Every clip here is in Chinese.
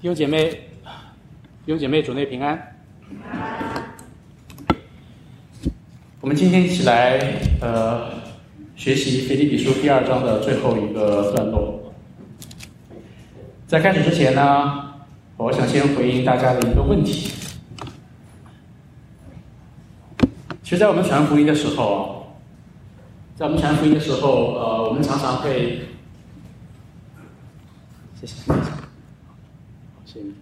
弟兄姐妹，弟兄姐妹，主内平安。我们今天一起来呃学习腓立比书第二章的最后一个段落。在开始之前呢，我想先回应大家的一个问题。其实，在我们传福音的时候，在我们传福音的时候，呃，我们常常会，谢谢，行。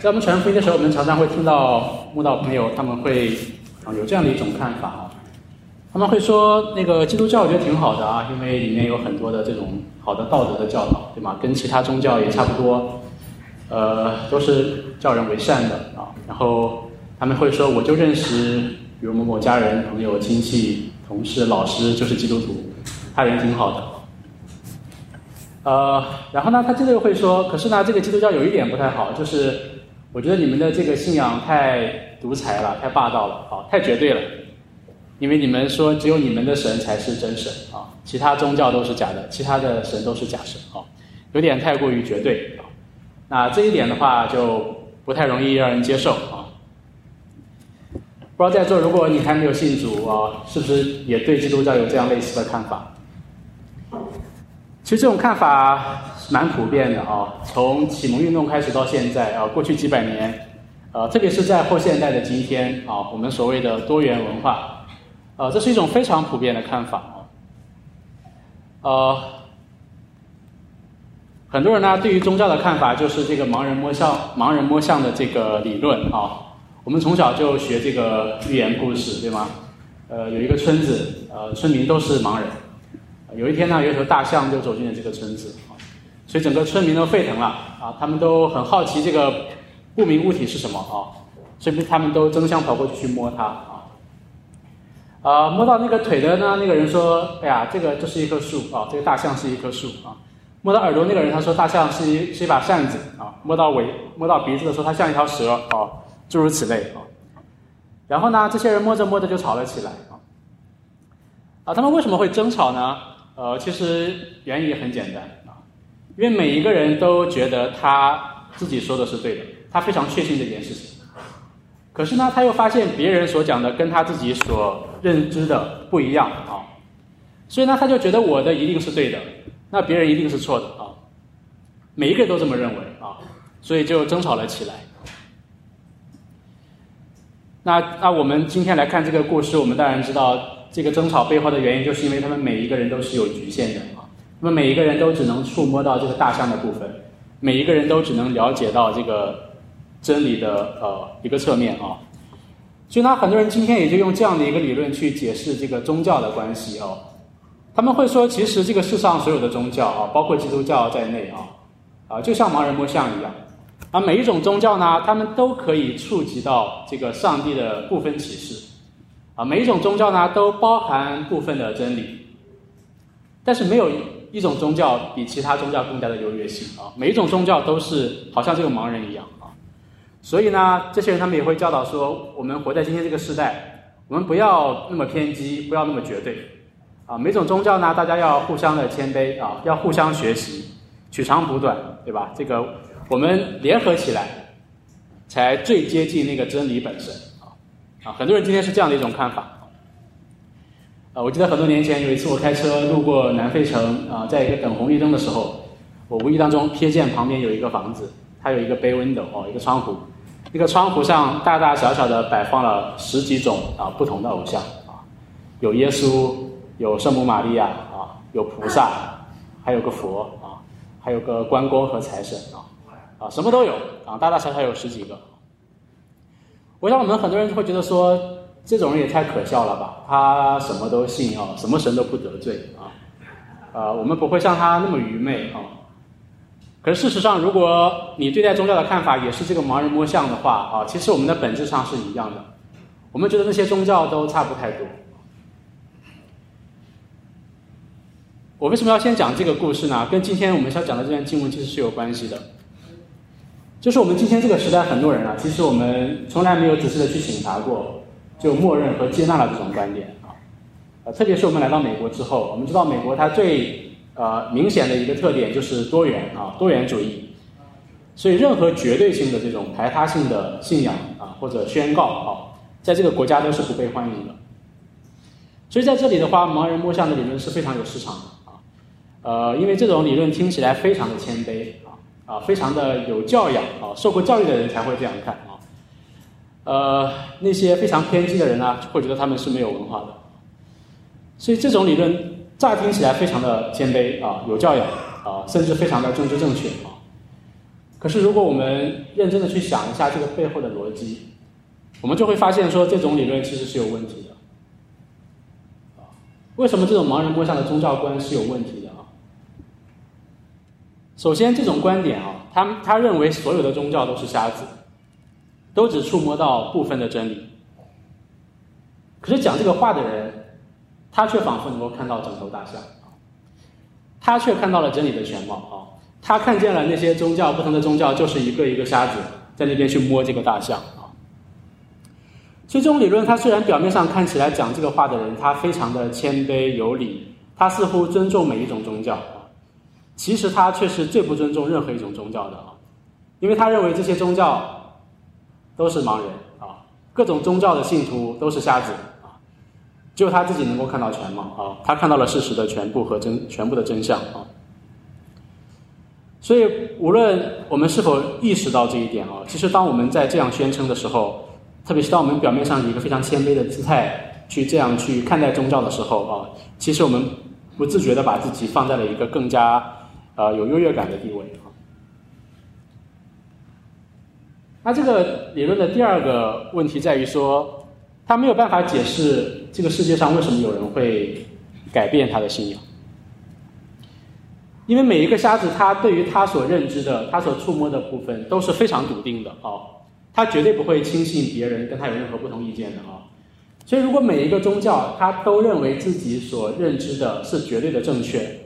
在我们传福音的时候，我们常常会听到慕道朋友他们会啊有这样的一种看法啊，他们会说那个基督教我觉得挺好的啊，因为里面有很多的这种好的道德的教导，对吗？跟其他宗教也差不多，呃，都是教人为善的啊。然后他们会说，我就认识。比如某某家人、朋友、亲戚、同事、老师就是基督徒，他人挺好的。呃，然后呢，他接着又会说，可是呢，这个基督教有一点不太好，就是我觉得你们的这个信仰太独裁了，太霸道了，啊，太绝对了。因为你们说只有你们的神才是真神啊，其他宗教都是假的，其他的神都是假神啊，有点太过于绝对啊。那这一点的话就不太容易让人接受啊。不知道在座，如果你还没有信主啊，是不是也对基督教有这样类似的看法？其实这种看法蛮普遍的啊，从启蒙运动开始到现在啊，过去几百年，呃，特别是在后现代的今天啊，我们所谓的多元文化，呃，这是一种非常普遍的看法啊。呃，很多人呢，对于宗教的看法就是这个盲人摸象、盲人摸象的这个理论啊。我们从小就学这个寓言故事，对吗？呃，有一个村子，呃，村民都是盲人。有一天呢，有一头大象就走进了这个村子，啊，所以整个村民都沸腾了，啊，他们都很好奇这个不明物体是什么啊，所以他们都争相跑过去去摸它，啊，啊，摸到那个腿的呢，那个人说：“哎呀，这个这是一棵树啊，这个大象是一棵树啊。”摸到耳朵那个人他说：“大象是一是一把扇子啊。”摸到尾摸到鼻子的时候，它像一条蛇啊。诸如此类啊，然后呢，这些人摸着摸着就吵了起来啊。啊，他们为什么会争吵呢？呃，其实原因也很简单啊，因为每一个人都觉得他自己说的是对的，他非常确信这件事情。可是呢，他又发现别人所讲的跟他自己所认知的不一样啊，所以呢，他就觉得我的一定是对的，那别人一定是错的啊。每一个人都这么认为啊，所以就争吵了起来。那那我们今天来看这个故事，我们当然知道这个争吵背后的原因，就是因为他们每一个人都是有局限的啊。那么每一个人都只能触摸到这个大象的部分，每一个人都只能了解到这个真理的呃一个侧面啊。所以呢，很多人今天也就用这样的一个理论去解释这个宗教的关系哦。他们会说，其实这个世上所有的宗教啊，包括基督教在内啊，啊，就像盲人摸象一样。而每一种宗教呢，他们都可以触及到这个上帝的部分启示，啊，每一种宗教呢都包含部分的真理，但是没有一种宗教比其他宗教更加的优越性啊，每一种宗教都是好像这个盲人一样啊，所以呢，这些人他们也会教导说，我们活在今天这个时代，我们不要那么偏激，不要那么绝对，啊，每种宗教呢，大家要互相的谦卑啊，要互相学习，取长补短，对吧？这个。我们联合起来，才最接近那个真理本身啊！很多人今天是这样的一种看法啊！我记得很多年前有一次我开车路过南费城啊，在一个等红绿灯的时候，我无意当中瞥见旁边有一个房子，它有一个 bay window 哦，一个窗户，那个窗户上大大小小的摆放了十几种啊不同的偶像啊，有耶稣，有圣母玛利亚啊，有菩萨，还有个佛啊，还有个关公和财神啊。啊，什么都有啊，大大小小有十几个。我想我们很多人会觉得说，这种人也太可笑了吧？他什么都信啊，什么神都不得罪啊。啊，我们不会像他那么愚昧啊。可是事实上，如果你对待宗教的看法也是这个盲人摸象的话啊，其实我们的本质上是一样的。我们觉得那些宗教都差不太多。我为什么要先讲这个故事呢？跟今天我们要讲的这段经文其实是有关系的。就是我们今天这个时代，很多人啊，其实我们从来没有仔细的去审查过，就默认和接纳了这种观点啊。呃，特别是我们来到美国之后，我们知道美国它最呃明显的一个特点就是多元啊，多元主义。所以任何绝对性的这种排他性的信仰啊或者宣告啊，在这个国家都是不被欢迎的。所以在这里的话，盲人摸象的理论是非常有市场的啊，呃，因为这种理论听起来非常的谦卑啊，非常的有教养啊，受过教育的人才会这样看啊，呃，那些非常偏激的人呢，会觉得他们是没有文化的。所以这种理论乍听起来非常的谦卑啊，有教养啊，甚至非常的政治正确啊。可是，如果我们认真的去想一下这个背后的逻辑，我们就会发现说，这种理论其实是有问题的。为什么这种盲人摸象的宗教观是有问题的？首先，这种观点啊，他他认为所有的宗教都是瞎子，都只触摸到部分的真理。可是讲这个话的人，他却仿佛能够看到整头大象，他却看到了真理的全貌啊。他看见了那些宗教，不同的宗教就是一个一个瞎子在那边去摸这个大象啊。所以这种理论，它虽然表面上看起来讲这个话的人他非常的谦卑有礼，他似乎尊重每一种宗教，其实他却是最不尊重任何一种宗教的啊，因为他认为这些宗教都是盲人啊，各种宗教的信徒都是瞎子啊，只有他自己能够看到全貌啊，他看到了事实的全部和真全部的真相啊。所以，无论我们是否意识到这一点啊，其实当我们在这样宣称的时候，特别是当我们表面上以一个非常谦卑的姿态去这样去看待宗教的时候啊，其实我们不自觉的把自己放在了一个更加呃有优越感的地位啊。那这个理论的第二个问题在于说，他没有办法解释这个世界上为什么有人会改变他的信仰。因为每一个瞎子，他对于他所认知的、他所触摸的部分都是非常笃定的啊，他绝对不会轻信别人跟他有任何不同意见的啊。所以，如果每一个宗教他都认为自己所认知的是绝对的正确，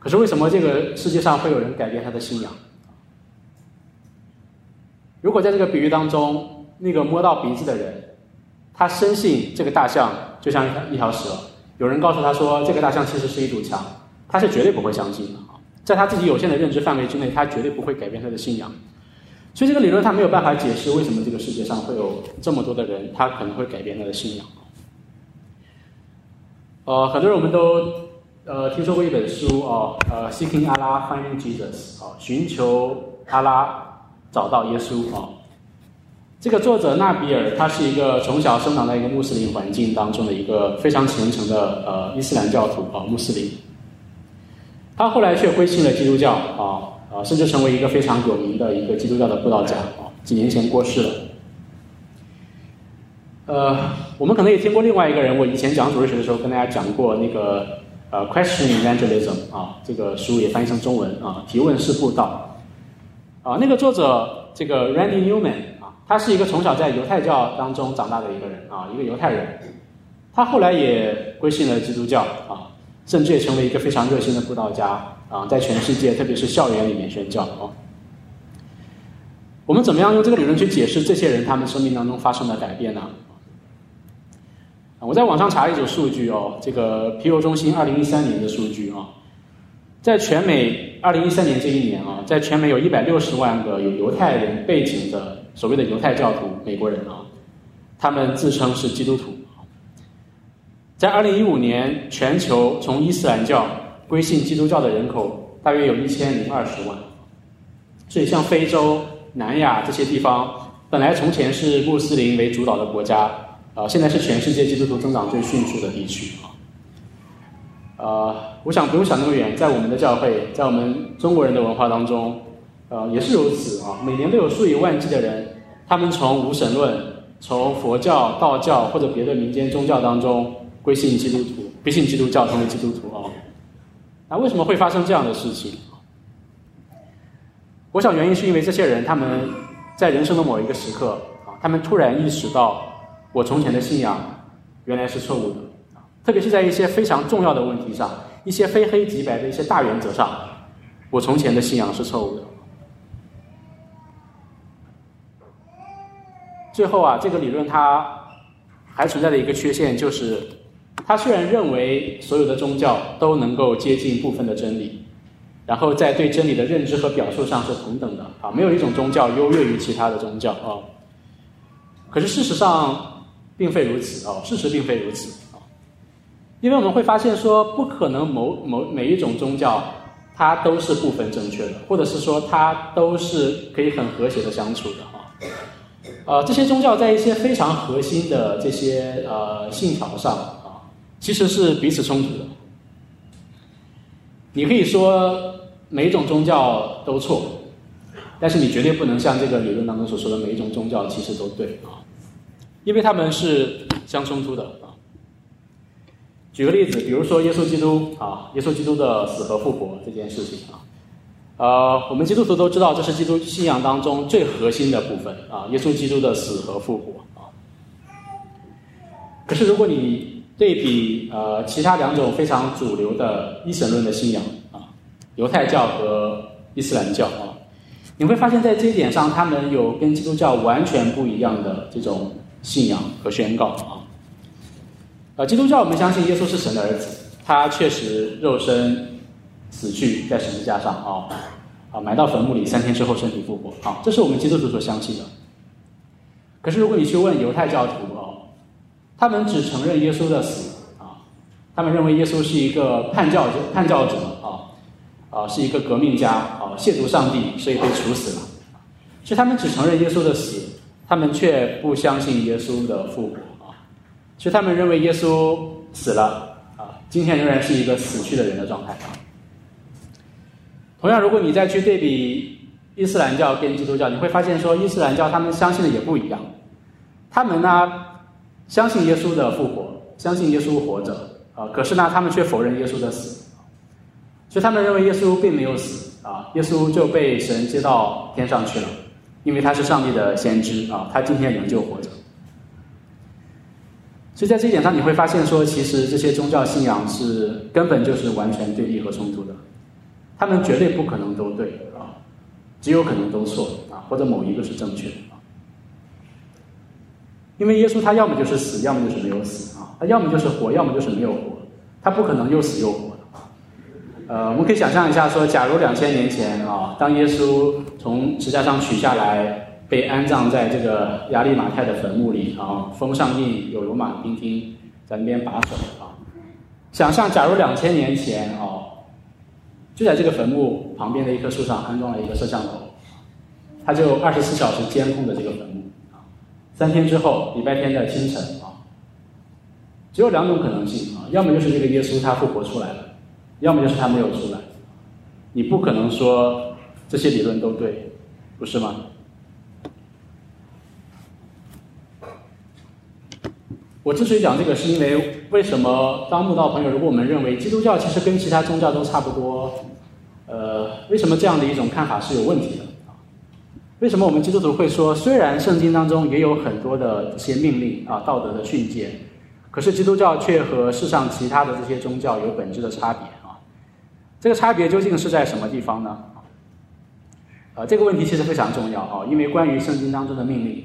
可是为什么这个世界上会有人改变他的信仰？如果在这个比喻当中，那个摸到鼻子的人，他深信这个大象就像一条蛇，有人告诉他说这个大象其实是一堵墙。他是绝对不会相信的，在他自己有限的认知范围之内，他绝对不会改变他的信仰。所以这个理论他没有办法解释为什么这个世界上会有这么多的人，他可能会改变他的信仰。呃，很多人我们都呃听说过一本书啊，呃，Seeking Allah Finding Jesus 啊，寻求阿拉找到耶稣啊。这个作者纳比尔他是一个从小生长在一个穆斯林环境当中的一个非常虔诚的呃伊斯兰教徒啊，穆斯林。他后来却归信了基督教啊啊，甚至成为一个非常有名的一个基督教的布道家啊，几年前过世了。呃，我们可能也听过另外一个人，我以前讲主日学的时候跟大家讲过那个呃，Question Evangelism 啊，这个书也翻译成中文啊，提问式布道啊，那个作者这个 Randy Newman 啊，他是一个从小在犹太教当中长大的一个人啊，一个犹太人，他后来也归信了基督教啊。甚至也成为一个非常热心的布道家啊，在全世界，特别是校园里面宣教啊。我们怎么样用这个理论去解释这些人他们生命当中发生的改变呢？我在网上查了一组数据哦，这个皮尤中心二零一三年的数据啊，在全美二零一三年这一年啊，在全美有一百六十万个有犹太人背景的所谓的犹太教徒美国人啊，他们自称是基督徒。在二零一五年，全球从伊斯兰教归信基督教的人口大约有一千零二十万。所以，像非洲、南亚这些地方，本来从前是穆斯林为主导的国家，啊，现在是全世界基督徒增长最迅速的地区啊。呃，我想不用想那么远，在我们的教会，在我们中国人的文化当中，呃，也是如此啊。每年都有数以万计的人，他们从无神论、从佛教、道教或者别的民间宗教当中。归信基督徒，归信基督教，成为基督徒啊！那为什么会发生这样的事情？我想原因是因为这些人他们在人生的某一个时刻啊，他们突然意识到我从前的信仰原来是错误的，特别是在一些非常重要的问题上，一些非黑即白的一些大原则上，我从前的信仰是错误的。最后啊，这个理论它还存在的一个缺陷就是。他虽然认为所有的宗教都能够接近部分的真理，然后在对真理的认知和表述上是同等的啊，没有一种宗教优越于其他的宗教啊。可是事实上并非如此啊，事实并非如此啊，因为我们会发现说，不可能某某每一种宗教它都是部分正确的，或者是说它都是可以很和谐的相处的啊。呃，这些宗教在一些非常核心的这些呃信条上啊，其实是彼此冲突的。你可以说每一种宗教都错，但是你绝对不能像这个理论当中所说的每一种宗教其实都对啊，因为他们是相冲突的啊。举个例子，比如说耶稣基督啊，耶稣基督的死和复活这件事情啊，呃，我们基督徒都知道这是基督信仰当中最核心的部分啊，耶稣基督的死和复活啊。可是如果你对比呃其他两种非常主流的一神论的信仰啊，犹太教和伊斯兰教啊，你会发现在这一点上，他们有跟基督教完全不一样的这种信仰和宣告啊。呃，基督教我们相信耶稣是神的儿子，他确实肉身死去在十字架上啊，啊埋到坟墓里，三天之后身体复活啊，这是我们基督徒所相信的。可是如果你去问犹太教徒啊，他们只承认耶稣的死啊，他们认为耶稣是一个叛教者、叛教者啊，啊是一个革命家啊，亵渎上帝，所以被处死了。所以他们只承认耶稣的死，他们却不相信耶稣的复活啊。所以他们认为耶稣死了啊，今天仍然是一个死去的人的状态。同样，如果你再去对比伊斯兰教跟基督教，你会发现说伊斯兰教他们相信的也不一样，他们呢？相信耶稣的复活，相信耶稣活着啊！可是呢，他们却否认耶稣的死，所以他们认为耶稣并没有死啊！耶稣就被神接到天上去了，因为他是上帝的先知啊！他今天仍旧活着。所以在这一点上，你会发现说，其实这些宗教信仰是根本就是完全对立和冲突的，他们绝对不可能都对啊，只有可能都错啊，或者某一个是正确的啊。因为耶稣他要么就是死，要么就是没有死啊，他要么就是活，要么就是没有活，他不可能又死又活。呃，我们可以想象一下，说假如两千年前啊，当耶稣从石架上取下来，被安葬在这个亚利马泰的坟墓里啊，封上印，有罗马兵丁在那边把守啊。想象假如两千年前啊，就在这个坟墓旁边的一棵树上安装了一个摄像头，他就二十四小时监控着这个坟墓啊。三天之后，礼拜天的清晨啊，只有两种可能性啊，要么就是这个耶稣他复活出来了，要么就是他没有出来。你不可能说这些理论都对，不是吗？我之所以讲这个，是因为为什么当慕道朋友，如果我们认为基督教其实跟其他宗教都差不多，呃，为什么这样的一种看法是有问题的？为什么我们基督徒会说，虽然圣经当中也有很多的这些命令啊、道德的训诫，可是基督教却和世上其他的这些宗教有本质的差别？这个差别究竟是在什么地方呢？啊，这个问题其实非常重要啊，因为关于圣经当中的命令，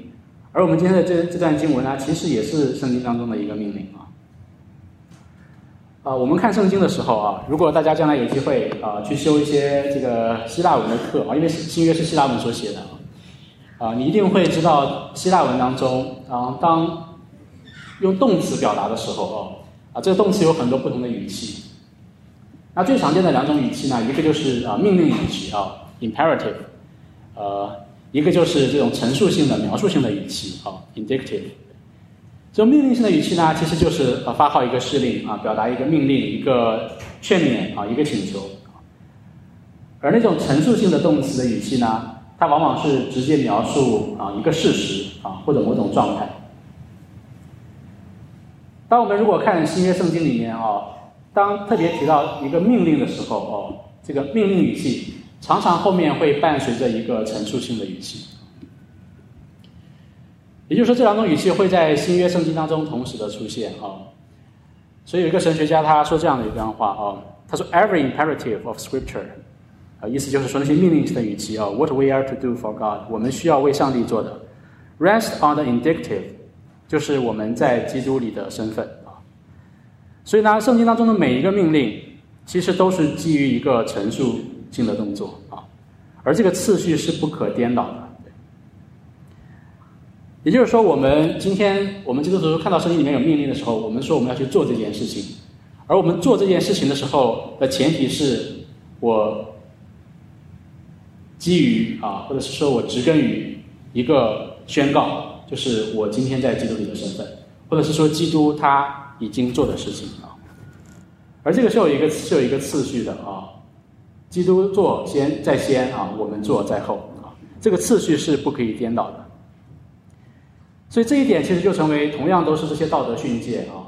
而我们今天的这这段经文呢，其实也是圣经当中的一个命令啊。啊，我们看圣经的时候啊，如果大家将来有机会啊，去修一些这个希腊文的课啊，因为新约是希腊文所写的。啊，你一定会知道希腊文当中，啊，当用动词表达的时候，哦，啊，这个动词有很多不同的语气。那最常见的两种语气呢，一个就是啊命令语气啊，imperative，呃，一个就是这种陈述性的、描述性的语气啊，indicative。这种命令性的语气呢，其实就是啊发号一个施令啊，表达一个命令、一个劝勉啊、一个请求。而那种陈述性的动词的语气呢？它往往是直接描述啊一个事实啊或者某种状态。当我们如果看新约圣经里面啊，当特别提到一个命令的时候哦，这个命令语气常常后面会伴随着一个陈述性的语气。也就是说，这两种语气会在新约圣经当中同时的出现啊。所以有一个神学家他说这样的一段话啊，他说：“Every imperative of Scripture。”啊，意思就是说那些命令性的语气啊，What we are to do for God，我们需要为上帝做的，Rest on the indicative，就是我们在基督里的身份。所以呢，圣经当中的每一个命令，其实都是基于一个陈述性的动作啊，而这个次序是不可颠倒的。也就是说，我们今天我们基督徒看到圣经里面有命令的时候，我们说我们要去做这件事情，而我们做这件事情的时候的前提是我基于啊，或者是说我植根于一个宣告，就是我今天在基督里的身份，或者是说基督他已经做的事情啊，而这个是有一个是有一个次序的啊，基督做先在先啊，我们做在后啊，这个次序是不可以颠倒的。所以这一点其实就成为同样都是这些道德训诫啊，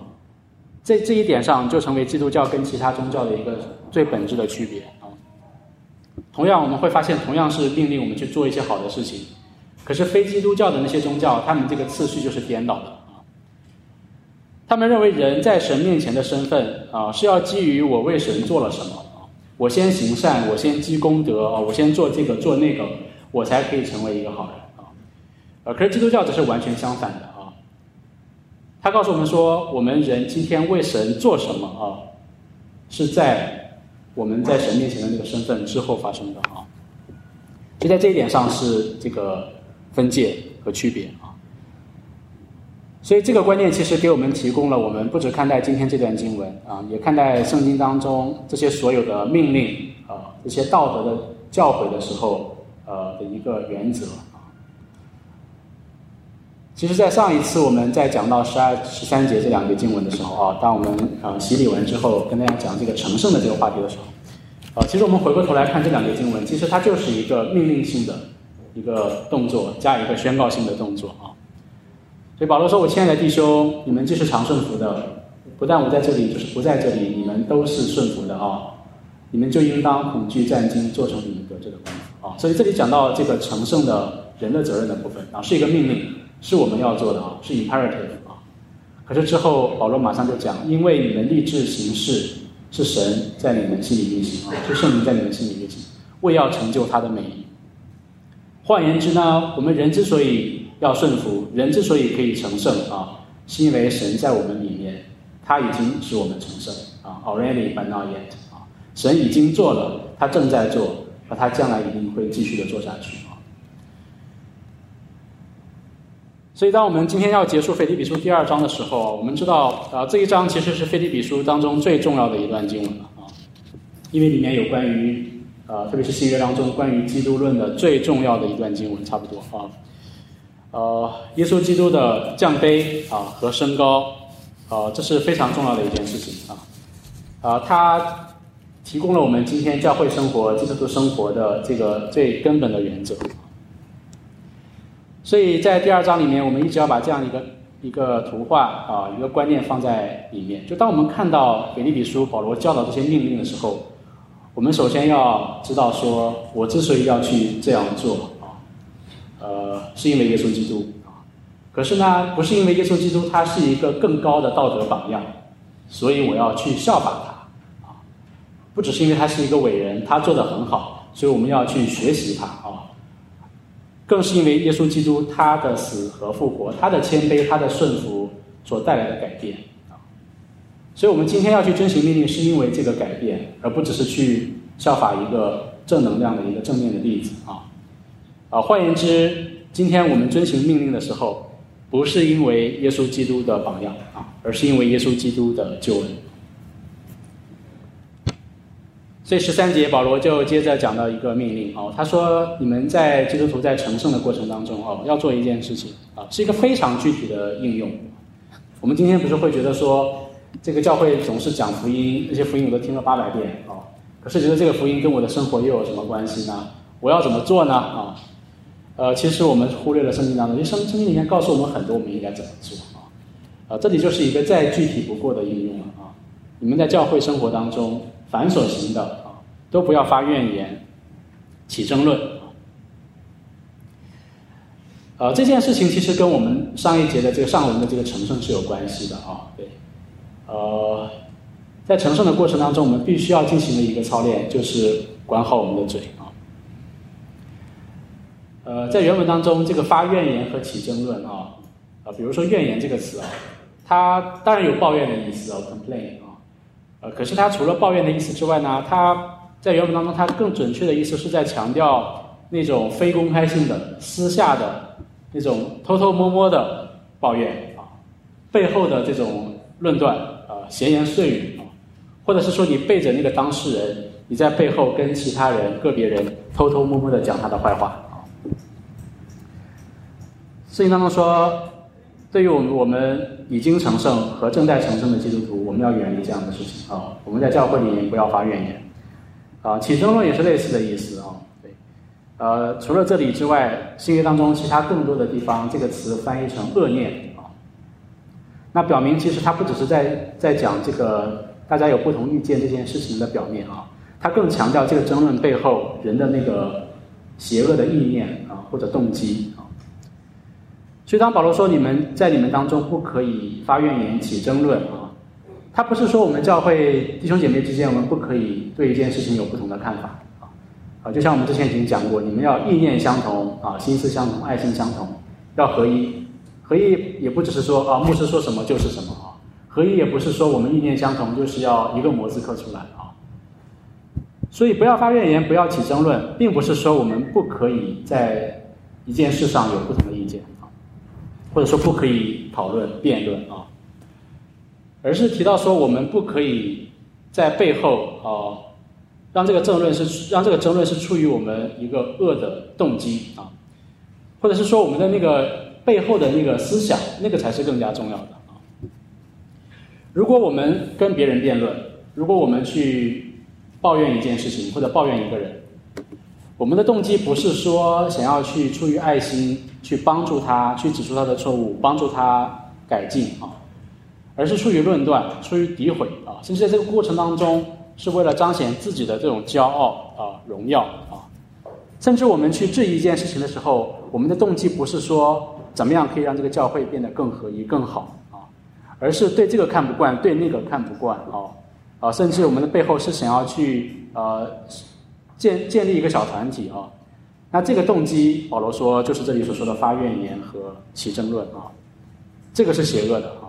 这这一点上就成为基督教跟其他宗教的一个最本质的区别啊。同样我们会发现，同样是命令我们去做一些好的事情，可是非基督教的那些宗教，他们这个次序就是颠倒的。他们认为人在神面前的身份啊，是要基于我为神做了什么啊，我先行善，我先积功德啊，我先做这个做那个，我才可以成为一个好人啊。呃，可是基督教则是完全相反的啊。他告诉我们说，我们人今天为神做什么啊，是在我们在神面前的那个身份之后发生的啊。就在这一点上是这个分界和区别啊。所以这个观念其实给我们提供了，我们不只看待今天这段经文啊，也看待圣经当中这些所有的命令啊，这些道德的教诲的时候呃的一个原则啊。其实，在上一次我们在讲到十二、十三节这两个经文的时候啊，当我们啊洗礼完之后，跟大家讲这个成圣的这个话题的时候，啊，其实我们回过头来看这两个经文，其实它就是一个命令性的一个动作，加一个宣告性的动作啊。所以保罗说：“我亲爱的弟兄，你们既是常顺服的，不但我在这里，就是不在这里，你们都是顺服的啊。你们就应当恐惧战惊，做成你们得这个功夫啊。”所以这里讲到这个成圣的人的责任的部分啊，是一个命令。是我们要做的啊，是 imperative 啊。可是之后保罗马上就讲，因为你们立志行事，是神在你们心里运行啊，是圣灵在你们心里运行，为要成就他的美意。换言之呢，我们人之所以要顺服，人之所以可以成圣啊，是因为神在我们里面，他已经使我们成圣啊，already but not yet 啊，神已经做了，他正在做，而他将来一定会继续的做下去啊。所以，当我们今天要结束《腓立比书》第二章的时候，我们知道，啊，这一章其实是《腓立比书》当中最重要的一段经文了啊，因为里面有关于，呃，特别是新约当中关于基督论的最重要的一段经文，差不多啊，呃，耶稣基督的降卑啊和升高，啊，这是非常重要的一件事情啊，啊，它提供了我们今天教会生活、基督徒生活的这个最根本的原则。所以在第二章里面，我们一直要把这样一个一个图画啊，一个观念放在里面。就当我们看到腓立比书保罗教导这些命令的时候，我们首先要知道说，我之所以要去这样做，呃，是因为耶稣基督啊。可是呢，不是因为耶稣基督他是一个更高的道德榜样，所以我要去效法他啊。不只是因为他是一个伟人，他做的很好，所以我们要去学习他啊。更是因为耶稣基督他的死和复活，他的谦卑，他的顺服所带来的改变啊，所以我们今天要去遵循命令，是因为这个改变，而不只是去效法一个正能量的一个正面的例子啊啊，换言之，今天我们遵循命令的时候，不是因为耶稣基督的榜样啊，而是因为耶稣基督的救恩。所以十三节，保罗就接着讲到一个命令哦，他说：“你们在基督徒在成圣的过程当中哦，要做一件事情啊，是一个非常具体的应用。我们今天不是会觉得说，这个教会总是讲福音，那些福音我都听了八百遍啊，可是觉得这个福音跟我的生活又有什么关系呢？我要怎么做呢？啊，呃，其实我们忽略了圣经当中，因为圣圣经里面告诉我们很多，我们应该怎么做啊？啊，这里就是一个再具体不过的应用了啊。你们在教会生活当中。凡所行的啊，都不要发怨言，起争论啊。呃，这件事情其实跟我们上一节的这个上文的这个成圣是有关系的啊。对，呃，在成圣的过程当中，我们必须要进行的一个操练，就是管好我们的嘴。呃，在原文当中，这个发怨言和起争论啊，啊，比如说怨言这个词啊，它当然有抱怨的意思啊，complain 啊。呃，可是他除了抱怨的意思之外呢，他在原文当中，它更准确的意思是在强调那种非公开性的、私下的那种偷偷摸摸的抱怨啊，背后的这种论断啊、闲言碎语啊，或者是说你背着那个当事人，你在背后跟其他人、个别人偷偷摸摸的讲他的坏话。圣经当中说，对于我们我们已经成圣和正在成圣的基督徒，我们要远离这样的事情啊。我们在教会里面不要发怨言。啊，起争论也是类似的意思啊。对，呃，除了这里之外，新约当中其他更多的地方，这个词翻译成恶念啊。那表明其实它不只是在在讲这个大家有不同意见这件事情的表面啊，它更强调这个争论背后人的那个邪恶的意念啊或者动机。所以当保罗说你们在你们当中不可以发怨言起争论啊。他不是说我们教会弟兄姐妹之间，我们不可以对一件事情有不同的看法啊，就像我们之前已经讲过，你们要意念相同啊，心思相同，爱心相同，要合一。合一也不只是说啊，牧师说什么就是什么啊，合一也不是说我们意念相同就是要一个模子刻出来啊。所以不要发怨言，不要起争论，并不是说我们不可以在一件事上有不同的意见，或者说不可以讨论辩论啊。而是提到说，我们不可以在背后啊，让这个争论是让这个争论是出于我们一个恶的动机啊，或者是说我们的那个背后的那个思想，那个才是更加重要的啊。如果我们跟别人辩论，如果我们去抱怨一件事情或者抱怨一个人，我们的动机不是说想要去出于爱心去帮助他，去指出他的错误，帮助他改进啊。而是出于论断，出于诋毁啊，甚至在这个过程当中，是为了彰显自己的这种骄傲啊、荣耀啊。甚至我们去质疑一件事情的时候，我们的动机不是说怎么样可以让这个教会变得更合一、更好啊，而是对这个看不惯，对那个看不惯啊啊，甚至我们的背后是想要去呃建建立一个小团体啊。那这个动机，保罗说就是这里所说的发怨言和起争论啊，这个是邪恶的啊。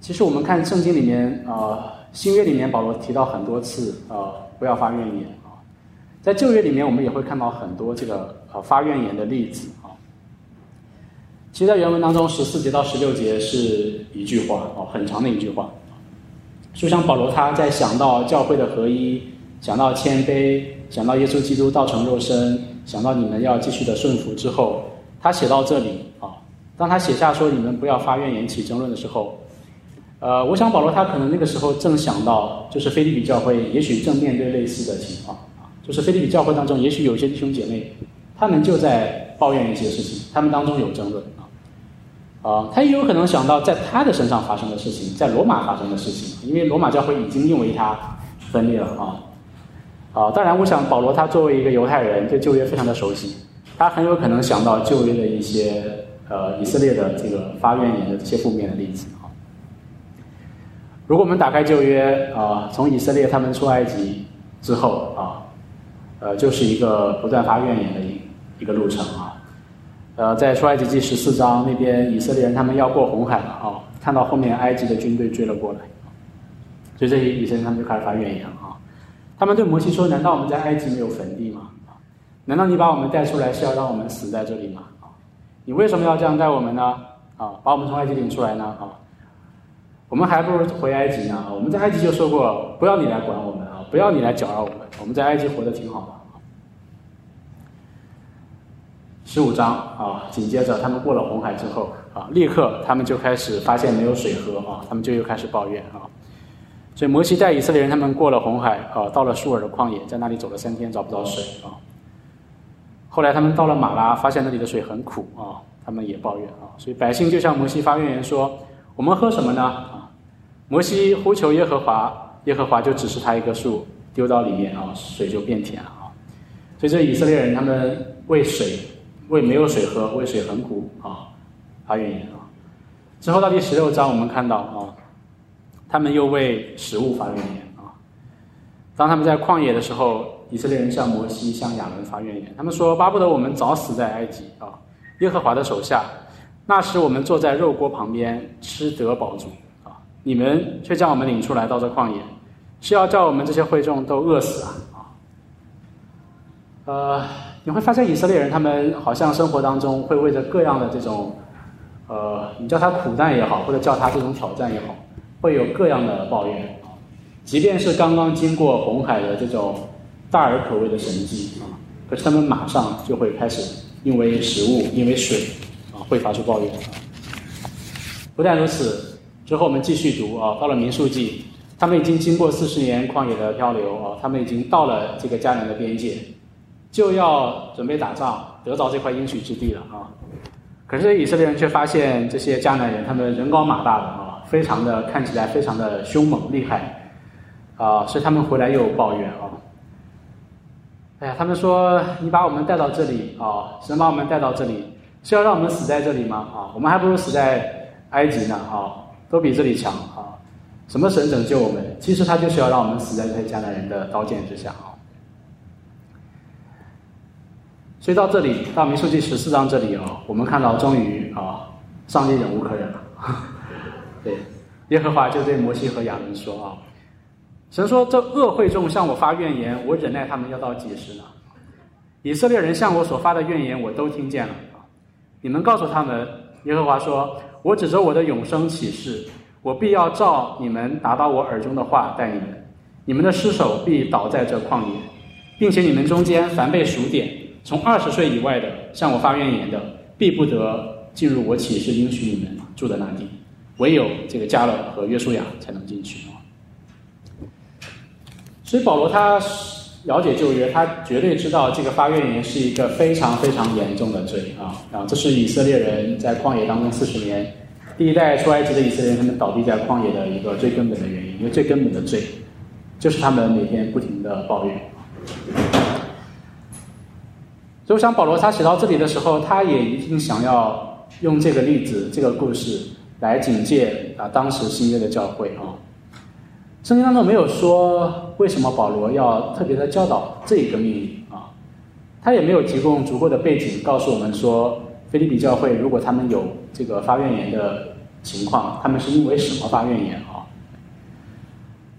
其实我们看圣经里面，呃，新约里面保罗提到很多次，呃，不要发怨言啊。在旧约里面，我们也会看到很多这个呃发怨言的例子啊。其实，在原文当中，十四节到十六节是一句话哦，很长的一句话。就像保罗他在想到教会的合一，想到谦卑，想到耶稣基督道成肉身，想到你们要继续的顺服之后，他写到这里啊，当他写下说你们不要发怨言起争论的时候。呃，我想保罗他可能那个时候正想到，就是菲利比教会也许正面对类似的情况啊，就是菲利比教会当中也许有些弟兄姐妹，他们就在抱怨一些事情，他们当中有争论啊，啊，他也有可能想到在他的身上发生的事情，在罗马发生的事情，因为罗马教会已经因为他分裂了啊，啊，当然我想保罗他作为一个犹太人，对旧约非常的熟悉，他很有可能想到旧约的一些呃以色列的这个发怨言的这些负面的例子啊。如果我们打开旧约啊，从以色列他们出埃及之后啊，呃，就是一个不断发怨言的一一个路程啊。呃，在出埃及记十四章那边，以色列人他们要过红海了啊，看到后面埃及的军队追了过来，所以这些以色列人他们就开始发怨言啊。他们对摩西说：“难道我们在埃及没有坟地吗？难道你把我们带出来是要让我们死在这里吗？你为什么要这样带我们呢？啊，把我们从埃及领出来呢？啊？”我们还不如回埃及呢！我们在埃及就说过，不要你来管我们啊，不要你来搅扰我们。我们在埃及活得挺好的。十五章啊，紧接着他们过了红海之后啊，立刻他们就开始发现没有水喝啊，他们就又开始抱怨啊。所以摩西带以色列人他们过了红海啊，到了舒尔的旷野，在那里走了三天找不到水啊。后来他们到了马拉，发现那里的水很苦啊，他们也抱怨啊。所以百姓就向摩西发怨言说：“我们喝什么呢？”啊摩西呼求耶和华，耶和华就指示他一棵树，丢到里面啊，水就变甜了啊。所以这以色列人他们为水，为没有水喝，为水很苦啊，发怨言啊。之后到第十六章，我们看到啊，他们又为食物发怨言啊。当他们在旷野的时候，以色列人向摩西、向亚伦发怨言，他们说：巴不得我们早死在埃及啊，耶和华的手下，那时我们坐在肉锅旁边，吃得饱足啊。你们却将我们领出来到这旷野，是要叫我们这些会众都饿死啊！啊，呃，你会发现以色列人他们好像生活当中会为着各样的这种，呃，你叫他苦难也好，或者叫他这种挑战也好，会有各样的抱怨。即便是刚刚经过红海的这种大而可畏的神迹啊，可是他们马上就会开始因为食物、因为水啊，会发出抱怨。不但如此。之后我们继续读啊，到了民数记，他们已经经过四十年旷野的漂流啊，他们已经到了这个迦南的边界，就要准备打仗，得到这块应许之地了啊。可是以色列人却发现这些迦南人，他们人高马大的啊，非常的看起来非常的凶猛厉害啊，所以他们回来又抱怨啊。哎呀，他们说你把我们带到这里啊，神把我们带到这里是要让我们死在这里吗？啊，我们还不如死在埃及呢啊。都比这里强啊！什么神拯救我们？其实他就是要让我们死在这些迦南人的刀剑之下啊！所以到这里，到民数记十四章这里啊，我们看到终于啊，上帝忍无可忍了。对，耶和华就对摩西和亚伦说啊：“神说，这恶会众向我发怨言，我忍耐他们要到几时呢？以色列人向我所发的怨言，我都听见了！你们告诉他们，耶和华说。”我指着我的永生启示，我必要照你们达到我耳中的话待你们，你们的尸首必倒在这旷野，并且你们中间凡被数点，从二十岁以外的向我发怨言的，必不得进入我启示应许你们住的那地，唯有这个加勒和约书亚才能进去啊。所以保罗他。了解旧约，他绝对知道这个发怨言是一个非常非常严重的罪啊！啊，这是以色列人在旷野当中四十年，第一代出埃及的以色列人他们倒地在旷野的一个最根本的原因，因为最根本的罪就是他们每天不停的抱怨。所以，我想保罗他写到这里的时候，他也一定想要用这个例子、这个故事来警戒啊当时新约的教会啊。圣经当中没有说为什么保罗要特别的教导这一个命令啊，他也没有提供足够的背景告诉我们说，菲利比教会如果他们有这个发怨言的情况，他们是因为什么发怨言啊？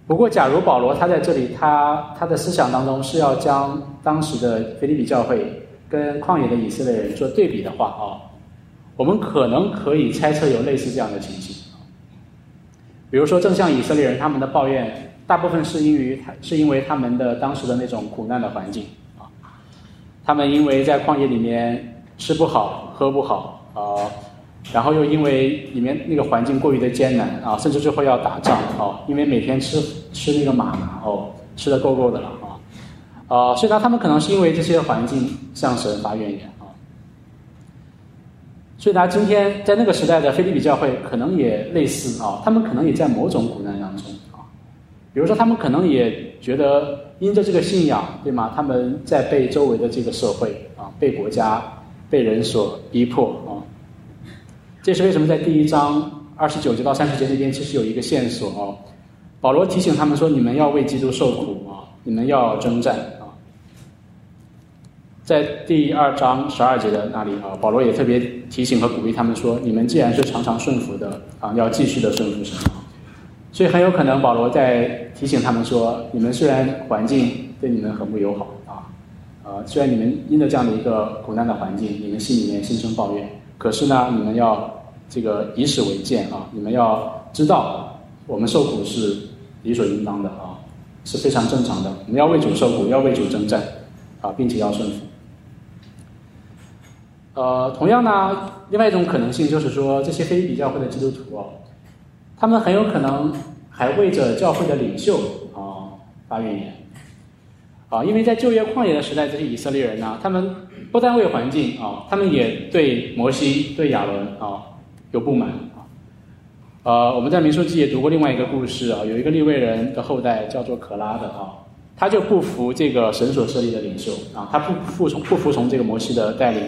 不过，假如保罗他在这里，他他的思想当中是要将当时的菲利比教会跟旷野的以色列人做对比的话啊，我们可能可以猜测有类似这样的情形。比如说，正像以色列人他们的抱怨，大部分是因为他是因为他们的当时的那种苦难的环境啊，他们因为在旷野里面吃不好喝不好啊，然后又因为里面那个环境过于的艰难啊，甚至最后要打仗啊，因为每天吃吃那个马嘛哦，吃的够够的了啊，所以呢，他们可能是因为这些环境向神发怨言啊。所以，他今天在那个时代的菲利比教会可能也类似啊，他们可能也在某种苦难当中啊。比如说，他们可能也觉得因着这个信仰，对吗？他们在被周围的这个社会啊，被国家、被人所逼迫啊。这是为什么在第一章二十九节到三十节那边其实有一个线索啊？保罗提醒他们说：“你们要为基督受苦啊，你们要征战。”在第二章十二节的那里啊，保罗也特别提醒和鼓励他们说：“你们既然是常常顺服的啊，要继续的顺服神。”所以很有可能保罗在提醒他们说：“你们虽然环境对你们很不友好啊，呃，虽然你们因着这样的一个苦难的环境，你们心里面心生抱怨，可是呢，你们要这个以史为鉴啊，你们要知道我们受苦是理所应当的啊，是非常正常的。我们要为主受苦，要为主征战啊，并且要顺服。”呃，同样呢，另外一种可能性就是说，这些非比教会的基督徒哦，他们很有可能还为着教会的领袖啊发怨言啊，因为在旧约旷野的时代，这些以色列人呢，他们不单为环境啊，他们也对摩西、对亚伦啊有不满啊。呃，我们在民书记也读过另外一个故事啊，有一个利未人的后代叫做可拉的啊，他就不服这个神所设立的领袖啊，他不服从不服从这个摩西的带领。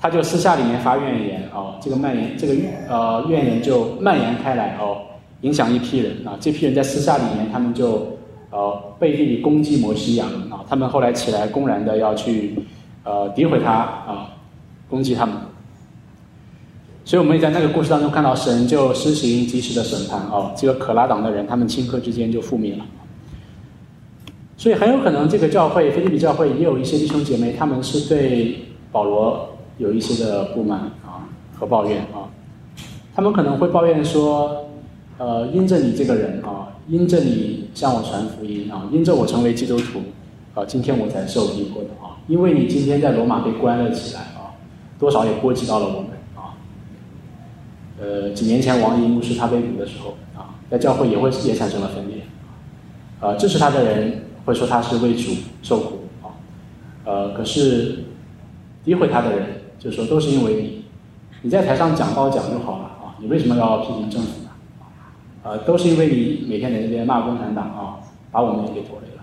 他就私下里面发怨言哦，这个蔓延，这个怨呃怨言就蔓延开来哦，影响一批人啊。这批人在私下里面，他们就呃背地里攻击摩西亚啊。他们后来起来公然的要去呃诋毁他啊，攻击他们。所以我们也在那个故事当中看到，神就施行及时的审判哦，这个可拉党的人，他们顷刻之间就覆灭了。所以很有可能这个教会，菲利比教会也有一些弟兄姐妹，他们是对保罗有一些的不满啊和抱怨啊，他们可能会抱怨说，呃，因着你这个人啊，因着你向我传福音啊，因着我成为基督徒啊，今天我才受逼迫的啊，因为你今天在罗马被关了起来啊，多少也波及到了我们啊。呃，几年前王怡牧师他被捕的时候啊，在教会也会也产生了分裂，呃，支持他的人。会说他是为主受苦啊，呃，可是诋毁他的人就是说都是因为你，你在台上讲道讲就好了啊，你为什么要批评政府呢？呃，都是因为你每天在那边骂共产党啊，把我们也给拖累了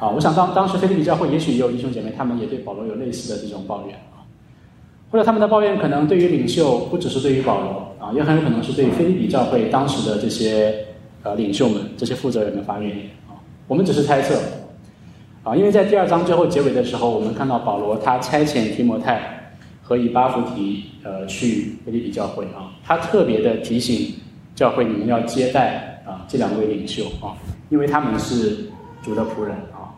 啊。我想当当时菲利比教会也许也有弟兄姐妹，他们也对保罗有类似的这种抱怨啊，或者他们的抱怨可能对于领袖不只是对于保罗啊，也很有可能是对菲利比教会当时的这些。呃，领袖们这些负责人们发怨言啊，我们只是猜测啊，因为在第二章最后结尾的时候，我们看到保罗他差遣提摩太和以巴弗提呃去腓利比教会啊，他特别的提醒教会你们要接待啊这两位领袖啊，因为他们是主的仆人啊。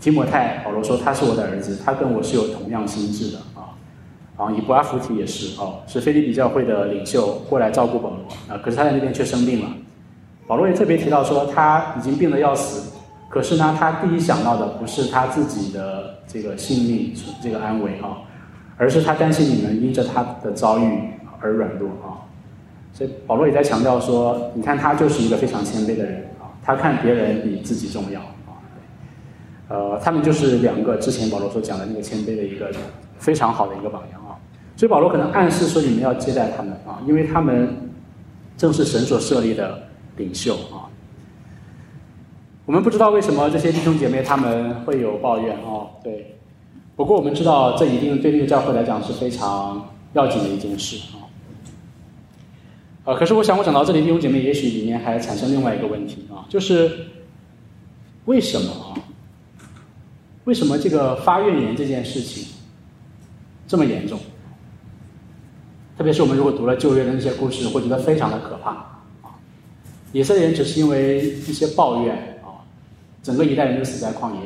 提摩太保罗说他是我的儿子，他跟我是有同样心智的啊，啊以巴弗提也是啊，是菲利比教会的领袖过来照顾保罗啊，可是他在那边却生病了。保罗也特别提到说，他已经病得要死，可是呢，他第一想到的不是他自己的这个性命、这个安危啊，而是他担心你们因着他的遭遇而软弱啊。所以保罗也在强调说，你看他就是一个非常谦卑的人啊，他看别人比自己重要啊。呃，他们就是两个之前保罗所讲的那个谦卑的一个非常好的一个榜样啊。所以保罗可能暗示说，你们要接待他们啊，因为他们正是神所设立的。领袖啊，我们不知道为什么这些弟兄姐妹他们会有抱怨啊。对，不过我们知道这一定对这个教会来讲是非常要紧的一件事啊。呃，可是我想我讲到这里，弟兄姐妹也许里面还产生另外一个问题啊，就是为什么啊？为什么这个发怨言这件事情这么严重？特别是我们如果读了旧约的那些故事，会觉得非常的可怕啊。以色列人只是因为一些抱怨，整个一代人就死在旷野。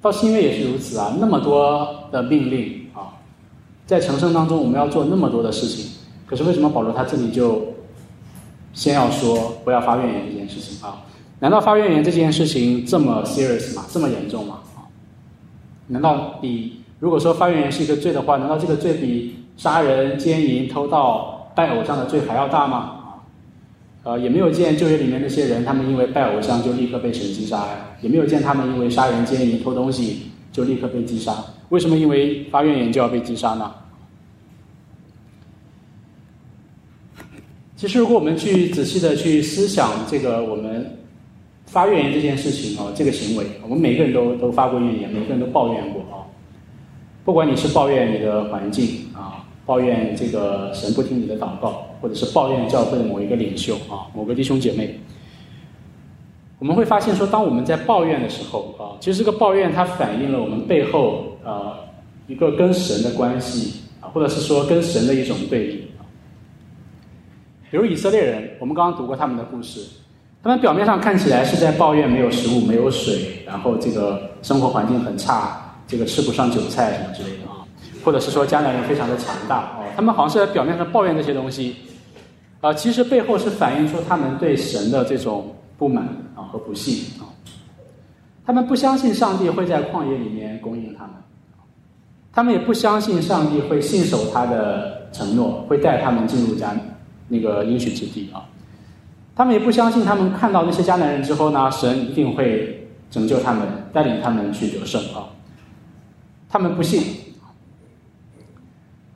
到新约也是如此啊，那么多的命令啊，在成圣当中我们要做那么多的事情，可是为什么保罗他这里就先要说不要发怨言这件事情啊？难道发怨言这件事情这么 serious 吗？这么严重吗？难道比如果说发怨言是一个罪的话，难道这个罪比杀人、奸淫、偷盗、拜偶像的罪还要大吗？呃，也没有见旧约里面那些人，他们因为拜偶像就立刻被神击杀呀，也没有见他们因为杀人奸淫偷东西就立刻被击杀。为什么因为发怨言就要被击杀呢？其实，如果我们去仔细的去思想这个我们发怨言这件事情啊，这个行为，我们每个人都都发过怨言，每个人都抱怨过啊。不管你是抱怨你的环境啊，抱怨这个神不听你的祷告。或者是抱怨教会某一个领袖啊，某个弟兄姐妹，我们会发现说，当我们在抱怨的时候啊，其实这个抱怨它反映了我们背后呃一个跟神的关系啊，或者是说跟神的一种对立。比如以色列人，我们刚刚读过他们的故事，他们表面上看起来是在抱怨没有食物、没有水，然后这个生活环境很差，这个吃不上韭菜什么之类的啊，或者是说迦南人非常的强大哦，他们好像是在表面上抱怨这些东西。啊，其实背后是反映出他们对神的这种不满啊和不信啊，他们不相信上帝会在旷野里面供应他们，他们也不相信上帝会信守他的承诺，会带他们进入迦那个应许之地啊，他们也不相信他们看到那些迦南人之后呢，神一定会拯救他们，带领他们去得胜啊，他们不信，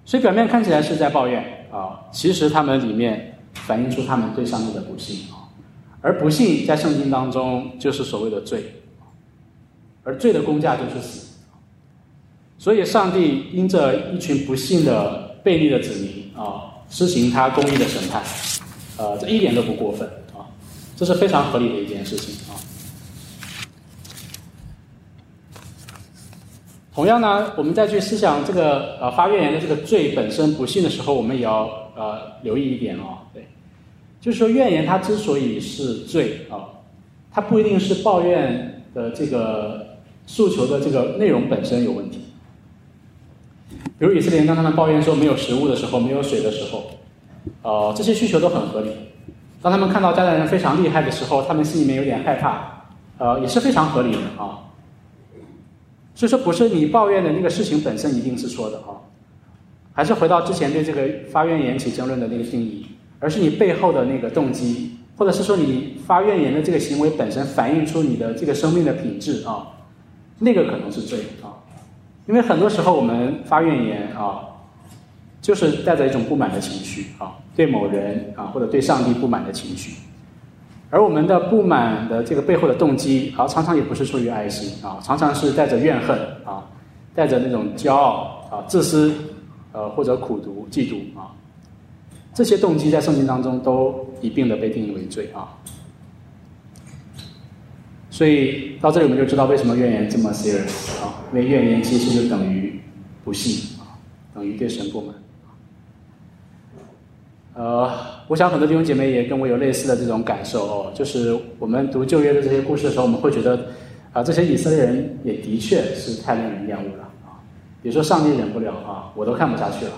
所以表面看起来是在抱怨啊，其实他们里面。反映出他们对上帝的不信啊，而不信在圣经当中就是所谓的罪，而罪的公价就是死，所以上帝因着一群不信的悖逆的子民啊，施行他公义的审判，呃，这一点都不过分啊，这是非常合理的一件事情啊。同样呢，我们再去思想这个呃发怨言的这个罪本身不幸的时候，我们也要呃留意一点哦，对，就是说怨言它之所以是罪啊，它不一定是抱怨的这个诉求的这个内容本身有问题。比如以色列人当他们抱怨说没有食物的时候，没有水的时候，呃，这些需求都很合理。当他们看到迦南人非常厉害的时候，他们心里面有点害怕，呃，也是非常合理的啊。所以说，不是你抱怨的那个事情本身一定是错的啊，还是回到之前对这个发怨言起争论的那个定义，而是你背后的那个动机，或者是说你发怨言的这个行为本身反映出你的这个生命的品质啊，那个可能是罪啊。因为很多时候我们发怨言啊，就是带着一种不满的情绪啊，对某人啊或者对上帝不满的情绪。而我们的不满的这个背后的动机，啊，常常也不是出于爱心啊，常常是带着怨恨啊，带着那种骄傲啊、自私，呃，或者苦读、嫉妒啊，这些动机在圣经当中都一并的被定义为罪啊。所以到这里我们就知道为什么怨言这么 serious 啊，因为怨言其实就等于不信啊，等于对神不满。呃，我想很多弟兄姐妹也跟我有类似的这种感受哦，就是我们读旧约的这些故事的时候，我们会觉得，啊，这些以色列人也的确是太令人厌恶了你。说上帝忍不了啊，我都看不下去了。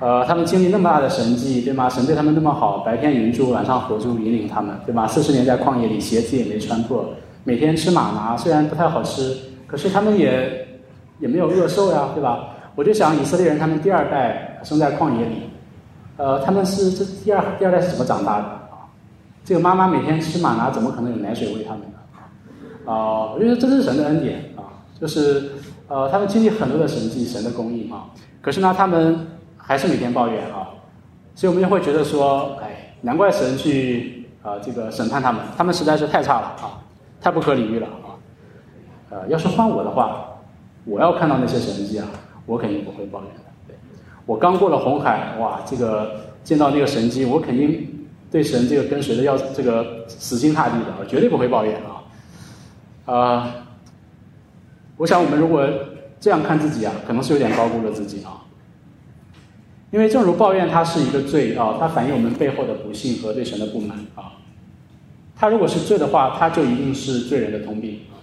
呃，他们经历那么大的神迹，对吗？神对他们那么好，白天云柱，晚上火柱引领他们，对吧？四十年在旷野里，鞋子也没穿破，每天吃马拿，虽然不太好吃，可是他们也也没有饿瘦呀，对吧？我就想以色列人他们第二代生在旷野里。呃，他们是这第二第二代是怎么长大的啊？这个妈妈每天吃马拿，怎么可能有奶水喂他们呢？啊，我觉得这是神的恩典啊，就是呃，他们经历很多的神迹、神的供应啊。可是呢，他们还是每天抱怨啊，所以我们就会觉得说，哎，难怪神去啊这个审判他们，他们实在是太差了啊，太不可理喻了啊。呃，要是换我的话，我要看到那些神迹啊，我肯定不会抱怨的。对。我刚过了红海，哇，这个见到那个神迹，我肯定对神这个跟随的要这个死心塌地的，绝对不会抱怨啊。啊，我想我们如果这样看自己啊，可能是有点高估了自己啊。因为正如抱怨它是一个罪啊，它反映我们背后的不幸和对神的不满啊。它如果是罪的话，它就一定是罪人的通病啊。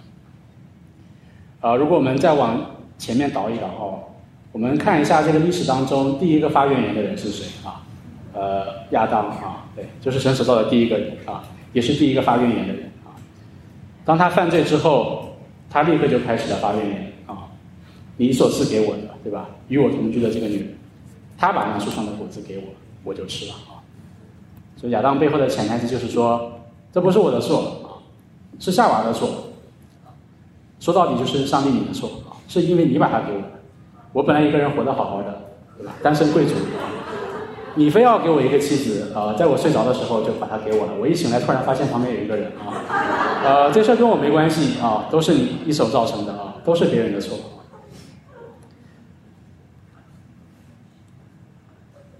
啊如果我们再往前面倒一倒哦。我们看一下这个历史当中第一个发怨言的人是谁啊？呃，亚当啊，对，就是神所造的第一个人啊，也是第一个发怨言的人啊。当他犯罪之后，他立刻就开始了发怨言啊。你所赐给我的，对吧？与我同居的这个女人，她把那树上的果子给我，我就吃了啊。所以亚当背后的潜台词就是说，这不是我的错啊，是夏娃的错。说到底就是上帝你的错啊，是因为你把它给我的。我本来一个人活得好好的，对吧？单身贵族，你非要给我一个妻子啊，在我睡着的时候就把她给我了。我一醒来，突然发现旁边有一个人啊，呃，这事儿跟我没关系啊，都是你一手造成的啊，都是别人的错。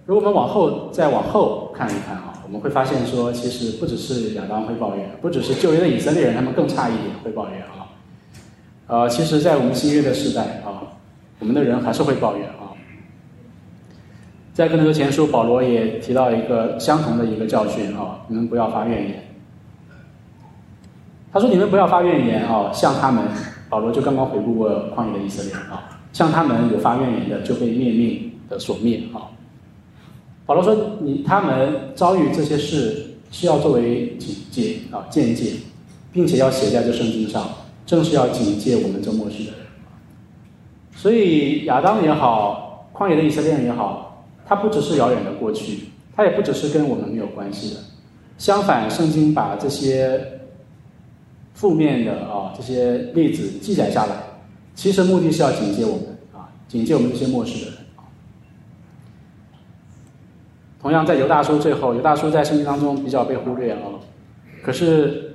如果我们往后再往后看一看啊，我们会发现说，其实不只是亚当会抱怨，不只是旧约的以色列人，他们更差一点会抱怨啊。呃，其实，在我们新约的时代啊。我们的人还是会抱怨。在更多前书，保罗也提到一个相同的一个教训啊，你们不要发怨言。他说：“你们不要发怨言啊，像他们，保罗就刚刚回顾过旷野的以色列啊，像他们有发怨言的，就被灭命的所灭啊。”保罗说：“你他们遭遇这些事，是要作为警戒啊，见解，并且要写在这圣经上，正是要警戒我们这末世的人。”所以亚当也好，旷野的以色列人也好，它不只是遥远的过去，它也不只是跟我们没有关系的。相反，圣经把这些负面的啊这些例子记载下来，其实目的是要警戒我们啊，警戒我们这些末世的人。同样，在犹大书最后，犹大书在圣经当中比较被忽略啊，可是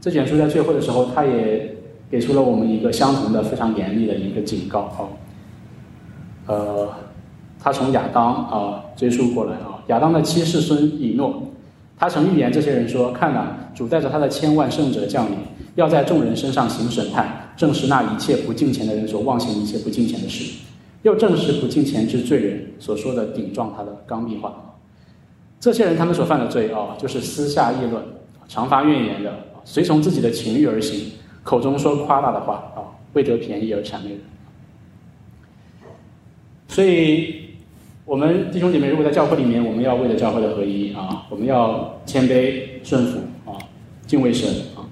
这卷书在最后的时候，它也。给出了我们一个相同的、非常严厉的一个警告啊。呃，他从亚当啊追溯过来啊，亚当的七世孙以诺，他曾预言这些人说：“看呐，主带着他的千万圣者降临，要在众人身上行审判，正是那一切不敬虔的人所妄行一切不敬虔的事，又正是不敬虔之罪人所说的顶撞他的刚愎话。这些人他们所犯的罪啊，就是私下议论、常发怨言的，随从自己的情欲而行，口中说夸大的话啊，为得便宜而谄媚人。所以。”我们弟兄姐妹，如果在教会里面，我们要为了教会的合一啊，我们要谦卑顺服啊，敬畏神啊，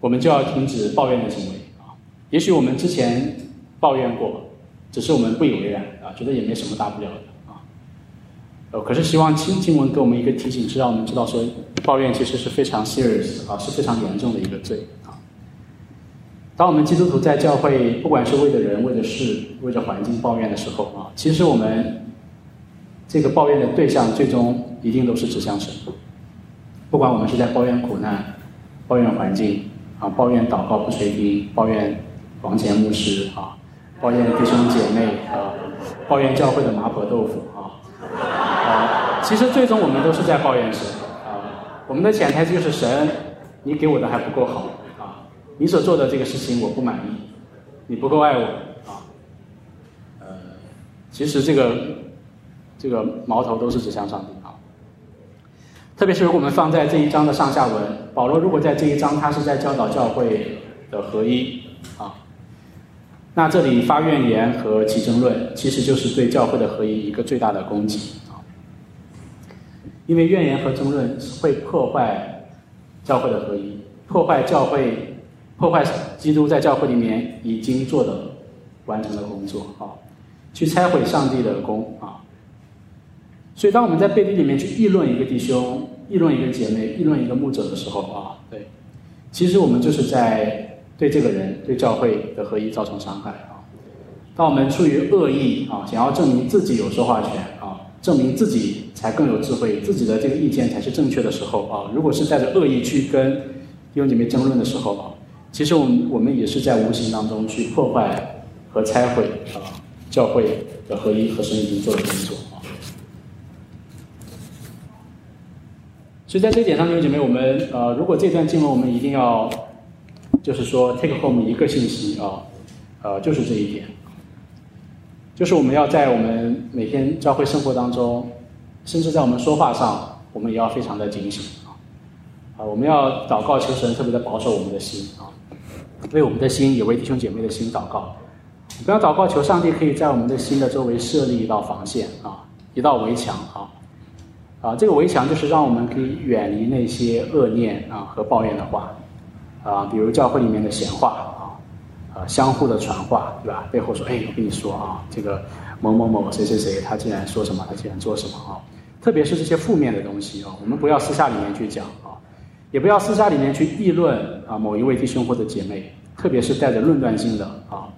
我们就要停止抱怨的行为啊。也许我们之前抱怨过，只是我们不以为然啊，觉得也没什么大不了的啊。呃，可是希望经经文给我们一个提醒，是让我们知道说，抱怨其实是非常 serious 啊，是非常严重的一个罪。当我们基督徒在教会，不管是为着人、为着事、为着环境抱怨的时候啊，其实我们这个抱怨的对象，最终一定都是指向神。不管我们是在抱怨苦难、抱怨环境啊、抱怨祷告不垂听、抱怨王前牧师啊、抱怨弟兄姐妹啊、抱怨教会的麻婆豆腐啊，啊，其实最终我们都是在抱怨神啊。我们的潜台词就是神，你给我的还不够好。你所做的这个事情我不满意，你不够爱我啊，呃，其实这个这个矛头都是指向上帝啊。特别是如果我们放在这一章的上下文，保罗如果在这一章他是在教导教会的合一啊，那这里发怨言和起争论，其实就是对教会的合一一个最大的攻击啊。因为怨言和争论会破坏教会的合一，破坏教会。破坏基督在教会里面已经做的完成的工作啊，去拆毁上帝的功啊。所以，当我们在背地里面去议论一个弟兄、议论一个姐妹、议论一个牧者的时候啊，对，其实我们就是在对这个人、对教会的合一造成伤害啊。当我们出于恶意啊，想要证明自己有说话权啊，证明自己才更有智慧，自己的这个意见才是正确的时候啊，如果是带着恶意去跟弟兄姐妹争论的时候啊。其实我们我们也是在无形当中去破坏和拆毁啊教会的合一和神已经做的工作啊。所以在这一点上，弟兄姐妹，我们呃，如果这段经文我们一定要就是说 take home 一个信息啊，呃，就是这一点，就是我们要在我们每天教会生活当中，甚至在我们说话上，我们也要非常的警醒啊，啊，我们要祷告求神特别的保守我们的心啊。为我们的心，也为弟兄姐妹的心祷告。不要祷告求上帝可以在我们的心的周围设立一道防线啊，一道围墙啊。啊，这个围墙就是让我们可以远离那些恶念啊和抱怨的话啊，比如教会里面的闲话啊，啊，相互的传话，对吧？背后说，哎，我跟你说啊，这个某某某谁谁谁，他竟然说什么，他竟然做什么啊？特别是这些负面的东西啊，我们不要私下里面去讲啊。也不要私下里面去议论啊某一位弟兄或者姐妹，特别是带着论断性的啊。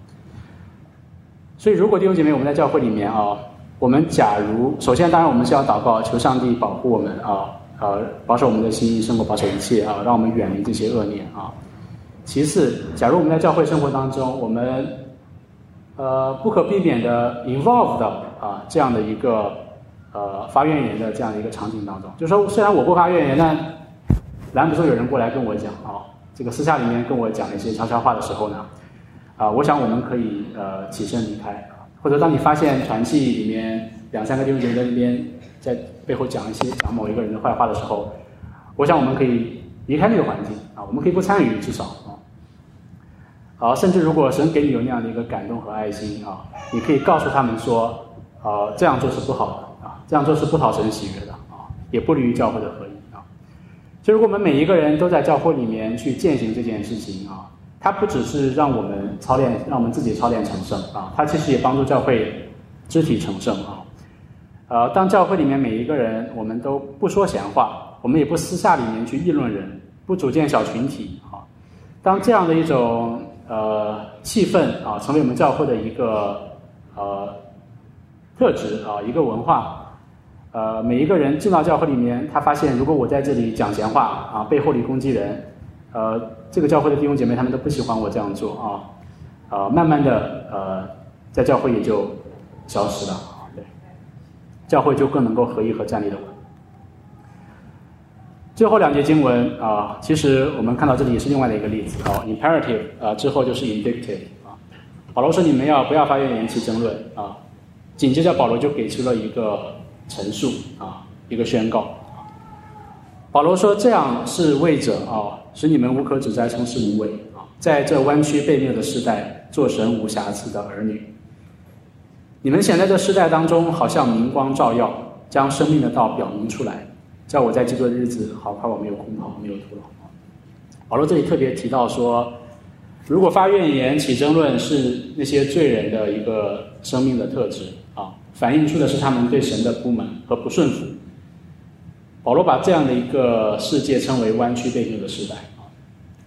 所以，如果弟兄姐妹我们在教会里面啊，我们假如首先当然我们是要祷告，求上帝保护我们啊，呃，保守我们的心意，生活保守一切啊，让我们远离这些恶念啊。其次，假如我们在教会生活当中，我们呃不可避免的 involved 啊这样的一个呃发怨言的这样的一个场景当中，就说虽然我不发怨言，但拦不说有人过来跟我讲啊，这个私下里面跟我讲一些悄悄话的时候呢，啊，我想我们可以呃起身离开，或者当你发现传记里面两三个弟兄姐妹在那边在背后讲一些讲某一个人的坏话的时候，我想我们可以离开那个环境啊，我们可以不参与至少啊，好，甚至如果神给你有那样的一个感动和爱心啊，你可以告诉他们说，啊，这样做是不好的啊，这样做是不讨神喜悦的啊，也不利于教会的合一。如果我们每一个人都在教会里面去践行这件事情啊，它不只是让我们操练，让我们自己操练成圣啊，它其实也帮助教会肢体成圣啊。呃，当教会里面每一个人，我们都不说闲话，我们也不私下里面去议论人，不组建小群体啊。当这样的一种呃气氛啊，成为我们教会的一个呃特质啊，一个文化。呃，每一个人进到教会里面，他发现如果我在这里讲闲话啊，背后里攻击人，呃，这个教会的弟兄姐妹他们都不喜欢我这样做啊，啊，慢慢的呃，在教会也就消失了，对，教会就更能够合一和站立的稳。最后两节经文啊，其实我们看到这里也是另外的一个例子啊，imperative 啊之后就是 indicative 啊。保罗说你们要不要发怨言起争论啊？紧接着保罗就给出了一个陈述啊，一个宣告。保罗说这样是为着啊，使你们无可指摘，从事无畏啊，在这弯曲背谬的时代，做神无瑕疵的儿女。你们显在这世代当中，好像明光照耀，将生命的道表明出来。叫我在基督的日子，好怕我没有空跑，没有徒劳。保罗这里特别提到说，如果发怨言、起争论是那些罪人的一个生命的特质，反映出的是他们对神的不满和不顺服。保罗把这样的一个世界称为弯曲背谬的时代啊。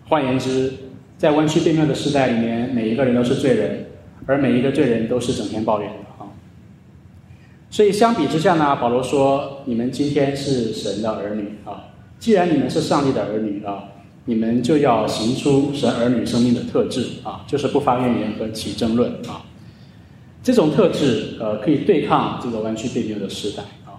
换言之，在弯曲背谬的时代里面，每一个人都是罪人，而每一个罪人都是整天抱怨的啊。所以相比之下呢，保罗说：“你们今天是神的儿女啊！既然你们是上帝的儿女啊，你们就要行出神儿女生命的特质啊，就是不发怨言和起争论啊。这种特质呃，可以对抗这个弯曲背谬的时代啊。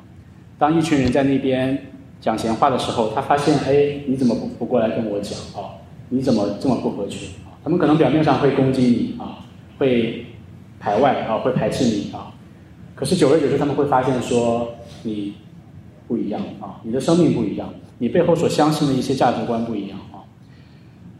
当一群人在那边讲闲话的时候，他发现哎，你怎么不不过来跟我讲啊？你怎么这么不合群啊？他们可能表面上会攻击你啊，会排外啊，会排斥你啊。”可是久而久之，他们会发现说你不一样啊，你的生命不一样，你背后所相信的一些价值观不一样。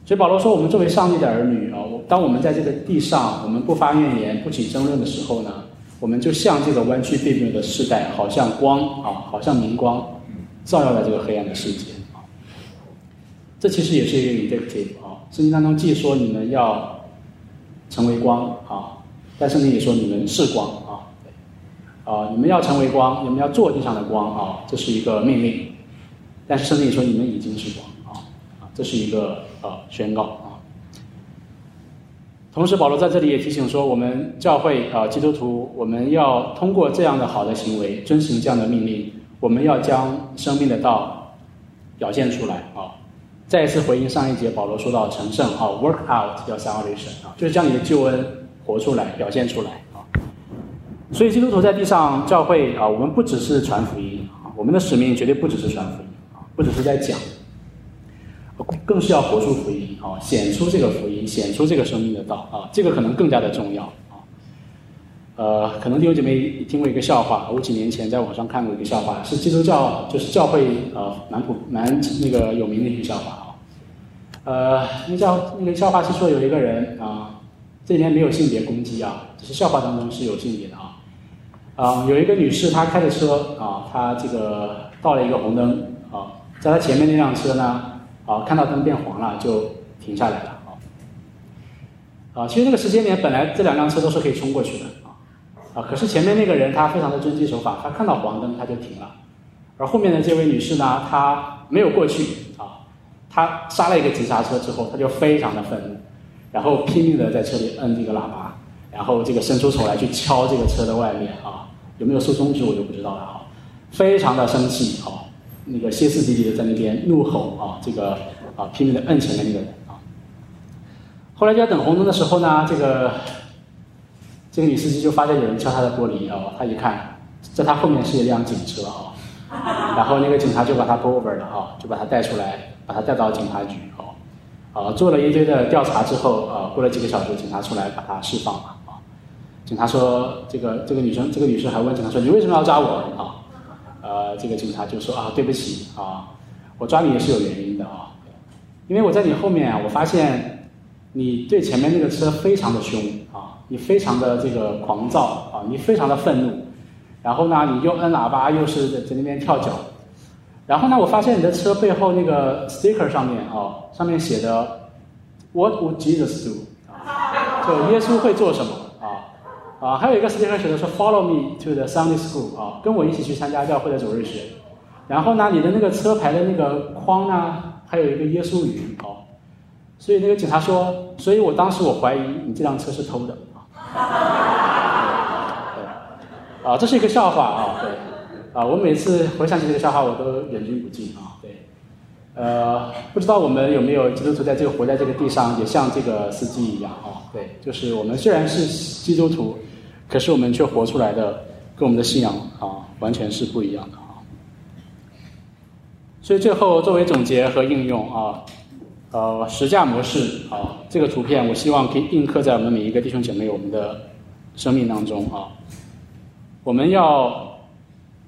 所以保罗说，我们作为上帝的儿女啊，当我们在这个地上，我们不发怨言、不起争论的时候呢，我们就像这个弯曲背谬的世代，好像光啊，好像明光，照耀在这个黑暗的世界啊。这其实也是一个 indicative 啊，圣经当中既说你们要成为光啊，但圣经也说你们是光。啊，啊你们要成为光，你们要做地上的光啊，这是一个命令。但是圣经也说你们已经是光，啊，这是一个啊宣告啊。同时保罗在这里也提醒说，我们教会啊基督徒，我们要通过这样的好的行为，遵循这样的命令，我们要将生命的道表现出来啊。再一次回应上一节保罗说到成圣啊，work out 叫 salvation 啊，就是将你的救恩活出来，表现出来啊。所以基督徒在地上教会啊，我们不只是传福音啊，我们的使命绝对不只是传福音啊，不只是在讲，更是要活出福音啊，显出这个福音，显出这个生命的道啊，这个可能更加的重要啊。呃，可能弟兄姐妹听过一个笑话，我几年前在网上看过一个笑话，是基督教就是教会呃蛮普蛮那个有名的一个笑话啊。呃，那笑那个笑话是说有一个人啊，这里面没有性别攻击啊，只是笑话当中是有性别的啊。啊，有一个女士，她开着车啊，她这个到了一个红灯啊，在她前面那辆车呢，啊，看到灯变黄了，就停下来了啊。啊，其实那个时间点本来这两辆车都是可以冲过去的啊，啊，可是前面那个人他非常的遵纪守法，他看到黄灯他就停了，而后面的这位女士呢，她没有过去啊，她刹了一个急刹车之后，她就非常的愤怒，然后拼命的在车里摁这个喇叭，然后这个伸出手来去敲这个车的外面啊。有没有竖中指我就不知道了啊，非常的生气啊，那个歇斯底里的在那边怒吼啊，这个啊拼命的摁前面那个人啊。后来就在等红灯的时候呢，这个这个女司机就发现有人敲她的玻璃啊，她一看，在她后面是一辆警车啊，然后那个警察就把她 pull over 了啊，就把她带出来，把她带到警察局啊，啊做了一堆的调查之后啊，过了几个小时，警察出来把她释放了啊。警察说：“这个这个女生，这个女士还问警察说：‘你为什么要抓我？’啊，呃，这个警察就说：‘啊，对不起啊，我抓你也是有原因的啊，因为我在你后面啊，我发现你对前面那个车非常的凶啊，你非常的这个狂躁啊，你非常的愤怒，然后呢，你又摁喇叭，又是在那边跳脚，然后呢，我发现你的车背后那个 sticker 上面啊，上面写的 ‘What would Jesus do？’ 啊，就耶稣会做什么？”啊，还有一个 sticker 写的是 “Follow me to the Sunday school” 啊，跟我一起去参加教会的主日学。然后呢，你的那个车牌的那个框呢，还有一个耶稣语哦。所以那个警察说，所以我当时我怀疑你这辆车是偷的啊。啊，这是一个笑话啊，对。啊，我每次回想起这个笑话，我都忍俊不禁啊，对。呃，不知道我们有没有基督徒在这个活在这个地上，也像这个司机一样啊，对，就是我们虽然是基督徒。可是我们却活出来的，跟我们的信仰啊完全是不一样的啊。所以最后作为总结和应用啊，呃，实价模式啊，这个图片我希望可以印刻在我们每一个弟兄姐妹我们的生命当中啊。我们要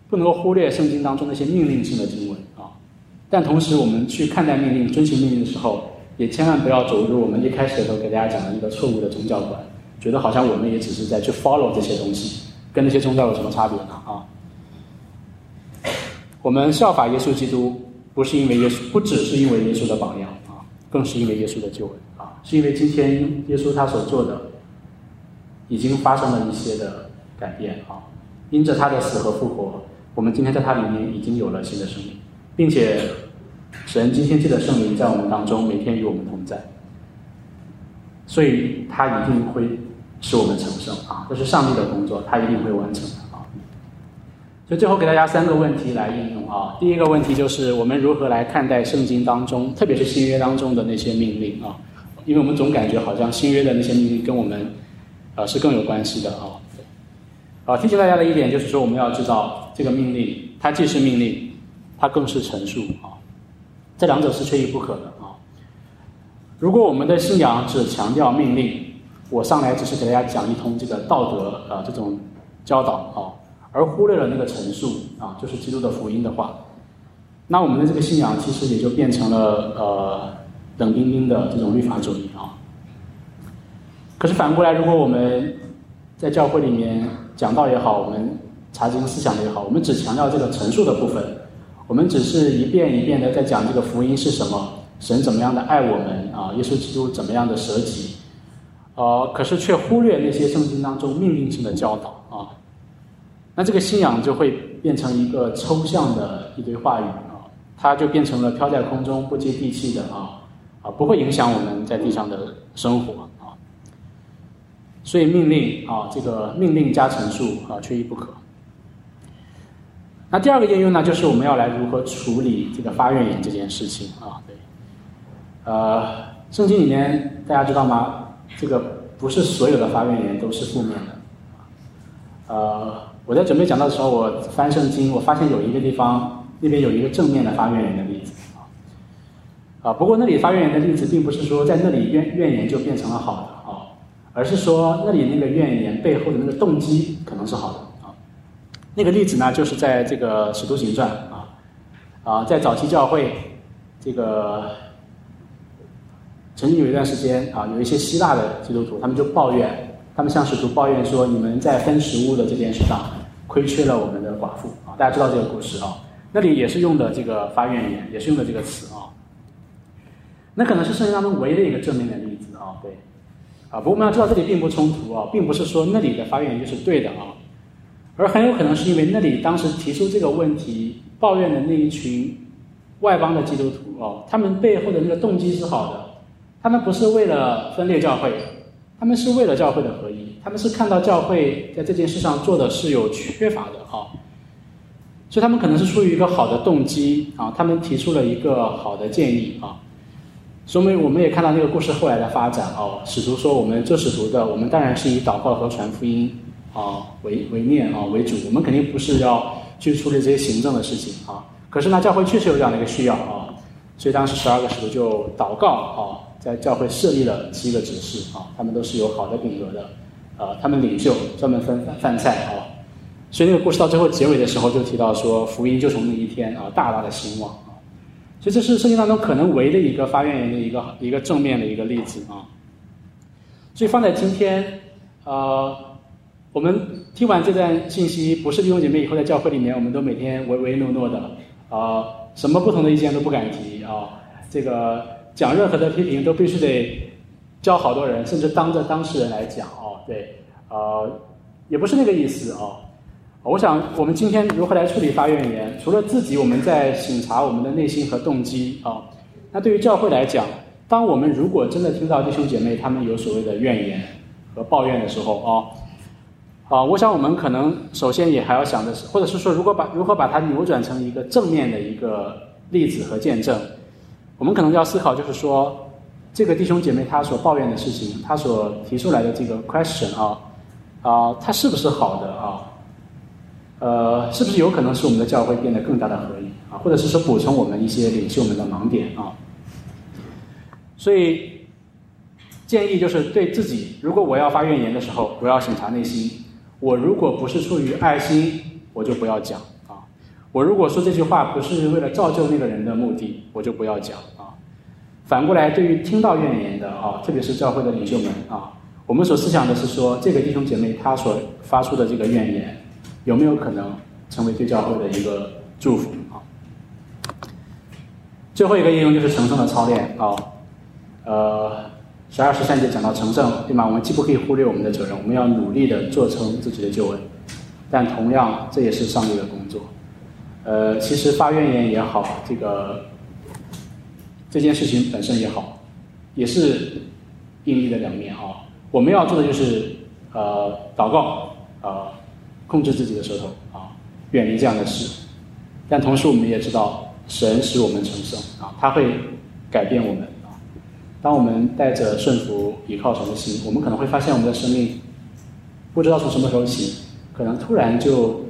不能够忽略圣经当中那些命令性的经文啊，但同时我们去看待命令、遵循命令的时候，也千万不要走入我们一开始的时候给大家讲的一个错误的宗教观，觉得好像我们也只是在去 follow 这些东西，跟那些宗教有什么差别呢？啊？我们效法耶稣基督，不是因为耶稣，不只是因为耶稣的榜样啊，更是因为耶稣的救恩啊，是因为今天耶稣他所做的，已经发生了一些的改变啊，因着他的死和复活，我们今天在他里面已经有了新的生命，并且神今天借的圣灵在我们当中每天与我们同在，所以他一定会使我们成圣啊，这是上帝的工作，他一定会完成的啊。所以最后给大家三个问题来应用啊。第一个问题就是我们如何来看待圣经当中，特别是新约当中的那些命令啊？因为我们总感觉好像新约的那些命令跟我们，呃，是更有关系的啊。啊，提醒大家的一点就是说，我们要知道这个命令，它既是命令，它更是陈述啊。这两者是缺一不可的啊。如果我们的信仰只强调命令，我上来只是给大家讲一通这个道德啊这种教导啊。而忽略了那个陈述啊，就是基督的福音的话，那我们的这个信仰其实也就变成了呃冷冰冰的这种律法主义啊。可是反过来，如果我们在教会里面讲道也好，我们查经思想也好，我们只强调这个陈述的部分，我们只是一遍一遍的在讲这个福音是什么，神怎么样的爱我们啊，耶稣基督怎么样的舍己，呃，可是却忽略那些圣经当中命令性的教导啊。那这个信仰就会变成一个抽象的一堆话语啊，它就变成了飘在空中、不接地气的啊啊，不会影响我们在地上的生活啊。所以命令啊，这个命令加陈述啊，缺一不可。那第二个应用呢，就是我们要来如何处理这个发怨言这件事情啊？对，呃，圣经里面大家知道吗？这个不是所有的发怨言都是负面的，呃。我在准备讲到的时候，我翻圣经，我发现有一个地方那边有一个正面的发怨言的例子啊，啊，不过那里发怨言的例子，并不是说在那里怨怨言就变成了好的啊，而是说那里那个怨言背后的那个动机可能是好的啊。那个例子呢，就是在这个使徒行传啊，啊，在早期教会这个曾经有一段时间啊，有一些希腊的基督徒，他们就抱怨。他们向使徒抱怨说：“你们在分食物的这件事上亏缺了我们的寡妇啊！”大家知道这个故事啊？那里也是用的这个发怨言，也是用的这个词啊。那可能是圣经当中唯一的一个正面的例子啊，对。啊，不过我们要知道这里并不冲突啊，并不是说那里的发怨言就是对的啊，而很有可能是因为那里当时提出这个问题抱怨的那一群外邦的基督徒哦，他们背后的那个动机是好的，他们不是为了分裂教会。他们是为了教会的合一，他们是看到教会在这件事上做的是有缺乏的啊，所以他们可能是出于一个好的动机啊，他们提出了一个好的建议啊，说明我们也看到那个故事后来的发展哦，使徒说我们做使徒的，我们当然是以祷告和传福音啊为为念啊为主，我们肯定不是要去处理这些行政的事情啊，可是呢，教会确实有这样的一个需要啊，所以当时十二个使徒就祷告啊。在教会设立了七个执事啊，他们都是有好的品格的，呃，他们领袖专门分饭菜啊，所以那个故事到最后结尾的时候就提到说，福音就从那一天啊大大的兴旺啊，所以这是圣经当中可能唯的一个发愿言的一个一个正面的一个例子啊，所以放在今天，呃，我们听完这段信息，不是弟兄姐妹以后在教会里面，我们都每天唯唯诺诺的啊，什么不同的意见都不敢提啊，这个。讲任何的批评都必须得教好多人，甚至当着当事人来讲哦，对，呃，也不是那个意思哦。我想我们今天如何来处理发怨言？除了自己，我们在审查我们的内心和动机啊。那对于教会来讲，当我们如果真的听到弟兄姐妹他们有所谓的怨言和抱怨的时候啊，啊，我想我们可能首先也还要想的是，或者是说，如果把如何把它扭转成一个正面的一个例子和见证。我们可能要思考，就是说，这个弟兄姐妹他所抱怨的事情，他所提出来的这个 question 啊，啊，他是不是好的啊？呃，是不是有可能使我们的教会变得更加的合一啊？或者是说补充我们一些领袖们的盲点啊？所以建议就是对自己，如果我要发怨言的时候，我要审查内心。我如果不是出于爱心，我就不要讲。我如果说这句话不是为了造就那个人的目的，我就不要讲啊。反过来，对于听到怨言的啊，特别是教会的领袖们啊，我们所思想的是说，这个弟兄姐妹他所发出的这个怨言。有没有可能成为对教会的一个祝福啊？最后一个应用就是成圣的操练啊。呃，十二十三节讲到成圣，对吗？我们既不可以忽略我们的责任，我们要努力的做成自己的救恩，但同样这也是上帝的工作。呃，其实发怨言也好，这个这件事情本身也好，也是硬币的两面啊。我们要做的就是呃祷告呃。控制自己的舌头啊，远离这样的事。但同时，我们也知道，神使我们成圣啊，他会改变我们啊。当我们带着顺服、依靠神的心，我们可能会发现，我们的生命不知道从什么时候起，可能突然就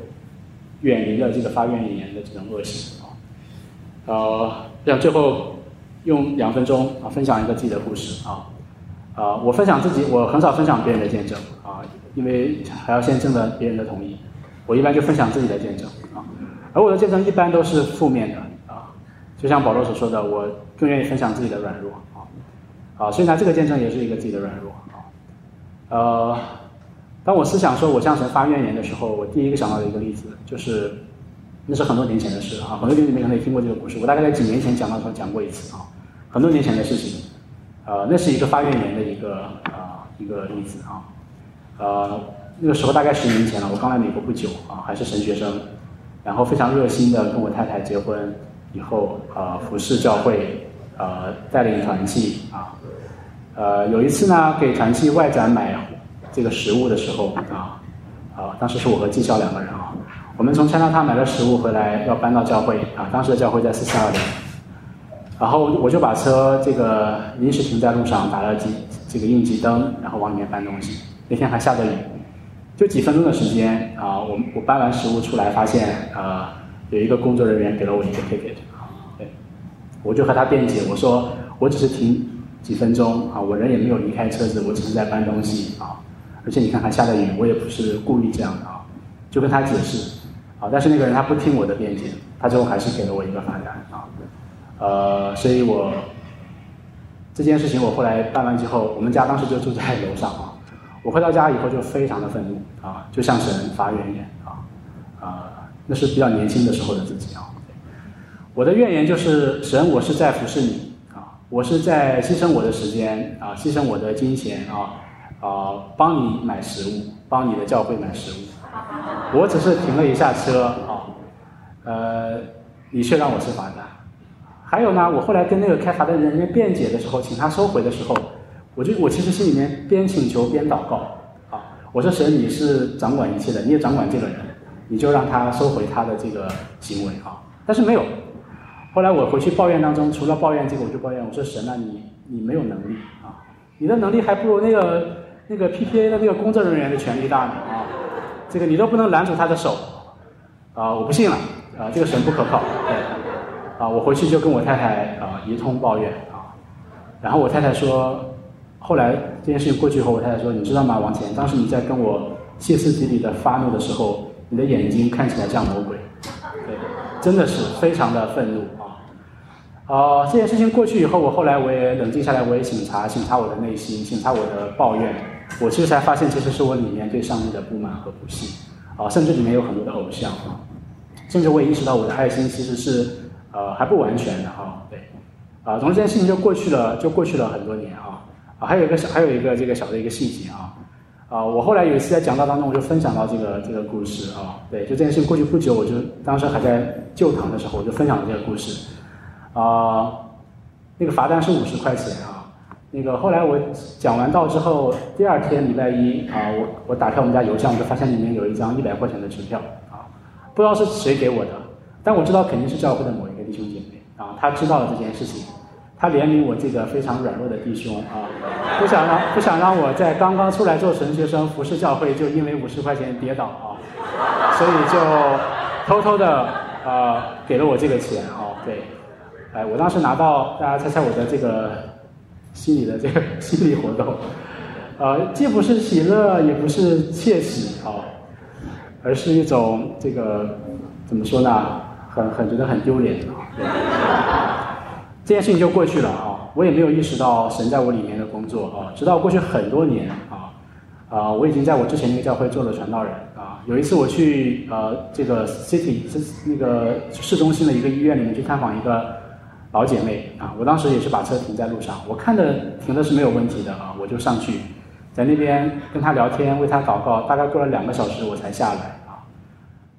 远离了这个发怨言的这种恶习啊。呃，让最后用两分钟啊，分享一个自己的故事啊。啊，我分享自己，我很少分享别人的见证啊。因为还要先征得别人的同意，我一般就分享自己的见证啊，而我的见证一般都是负面的啊，就像保罗所说的，我更愿意分享自己的软弱啊，啊，所以呢，这个见证也是一个自己的软弱啊，呃，当我思想说我向神发怨言的时候，我第一个想到的一个例子就是，那是很多年前的事啊，很多弟兄妹可能也听过这个故事，我大概在几年前讲到时候讲过一次啊，很多年前的事情，呃，那是一个发怨言的一个啊一个例子啊。呃，那个时候大概十年前了，我刚来美国不久啊，还是神学生，然后非常热心的跟我太太结婚以后，呃，服侍教会，呃，带领团契啊，呃，有一次呢，给团契外展买这个食物的时候啊，啊，当时是我和纪校两个人啊，我们从加拿大买了食物回来要搬到教会啊，当时的教会在四四二零，然后我就把车这个临时停在路上，打了几这个应急灯，然后往里面搬东西。那天还下着雨，就几分钟的时间啊，我我搬完食物出来，发现啊，有一个工作人员给了我一个 ticket 啊，对，我就和他辩解，我说我只是停几分钟啊，我人也没有离开车子，我只是在搬东西啊，而且你看还下着雨，我也不是故意这样的啊，就跟他解释啊，但是那个人他不听我的辩解，他最后还是给了我一个罚单啊，呃，所以我这件事情我后来办完之后，我们家当时就住在楼上啊。我回到家以后就非常的愤怒啊，就向神发怨言啊，啊，那是比较年轻的时候的自己啊。我的怨言就是神，我是在服侍你啊，我是在牺牲我的时间啊，牺牲我的金钱啊，啊，帮你买食物，帮你的教会买食物。我只是停了一下车啊，呃，你却让我吃罚单。还有呢，我后来跟那个开罚的人员辩解的时候，请他收回的时候。我就我其实心里面边请求边祷告啊，我说神你是掌管一切的，你也掌管这个人，你就让他收回他的这个行为啊。但是没有，后来我回去抱怨当中，除了抱怨这个，我就抱怨我说神啊，你你没有能力啊，你的能力还不如那个那个 PPA 的那个工作人员的权力大呢啊，这个你都不能拦住他的手啊，我不信了啊，这个神不可靠对啊，我回去就跟我太太啊一通抱怨啊，然后我太太说。后来这件事情过去以后，我太太说：“你知道吗，王乾？当时你在跟我歇斯底里的发怒的时候，你的眼睛看起来像魔鬼，对，真的是非常的愤怒啊！啊，这件事情过去以后，我后来我也冷静下来，我也醒察醒察我的内心，醒察我的抱怨，我其实才发现，其实是我里面对上帝的不满和不信啊，甚至里面有很多的偶像啊，甚至我也意识到我的爱心其实是呃还不完全的哈，对，啊，总之这件事情就过去了，就过去了很多年啊。啊，还有一个小，还有一个这个小的一个细节啊，啊，我后来有一次在讲道当中，我就分享到这个这个故事啊，对，就这件事情过去不久，我就当时还在旧堂的时候，我就分享了这个故事，啊，那个罚单是五十块钱啊，那个后来我讲完道之后，第二天礼拜一啊，我我打开我们家邮箱，我就发现里面有一张一百块钱的支票啊，不知道是谁给我的，但我知道肯定是教会的某一个弟兄姐妹啊，他知道了这件事情。他怜悯我这个非常软弱的弟兄啊，不想让不想让我在刚刚出来做神学生服侍教会就因为五十块钱跌倒啊，所以就偷偷的呃给了我这个钱啊，对，哎，我当时拿到，大家猜猜我的这个心理的这个心理活动，呃，既不是喜乐，也不是窃喜啊，而是一种这个怎么说呢，很很觉得很丢脸啊，这件事情就过去了啊，我也没有意识到神在我里面的工作啊，直到过去很多年啊。啊，我已经在我之前那个教会做了传道人啊。有一次我去呃这个 city 这那个市中心的一个医院里面去探访一个老姐妹啊，我当时也是把车停在路上，我看着停的是没有问题的啊，我就上去在那边跟她聊天，为她祷告，大概过了两个小时我才下来啊。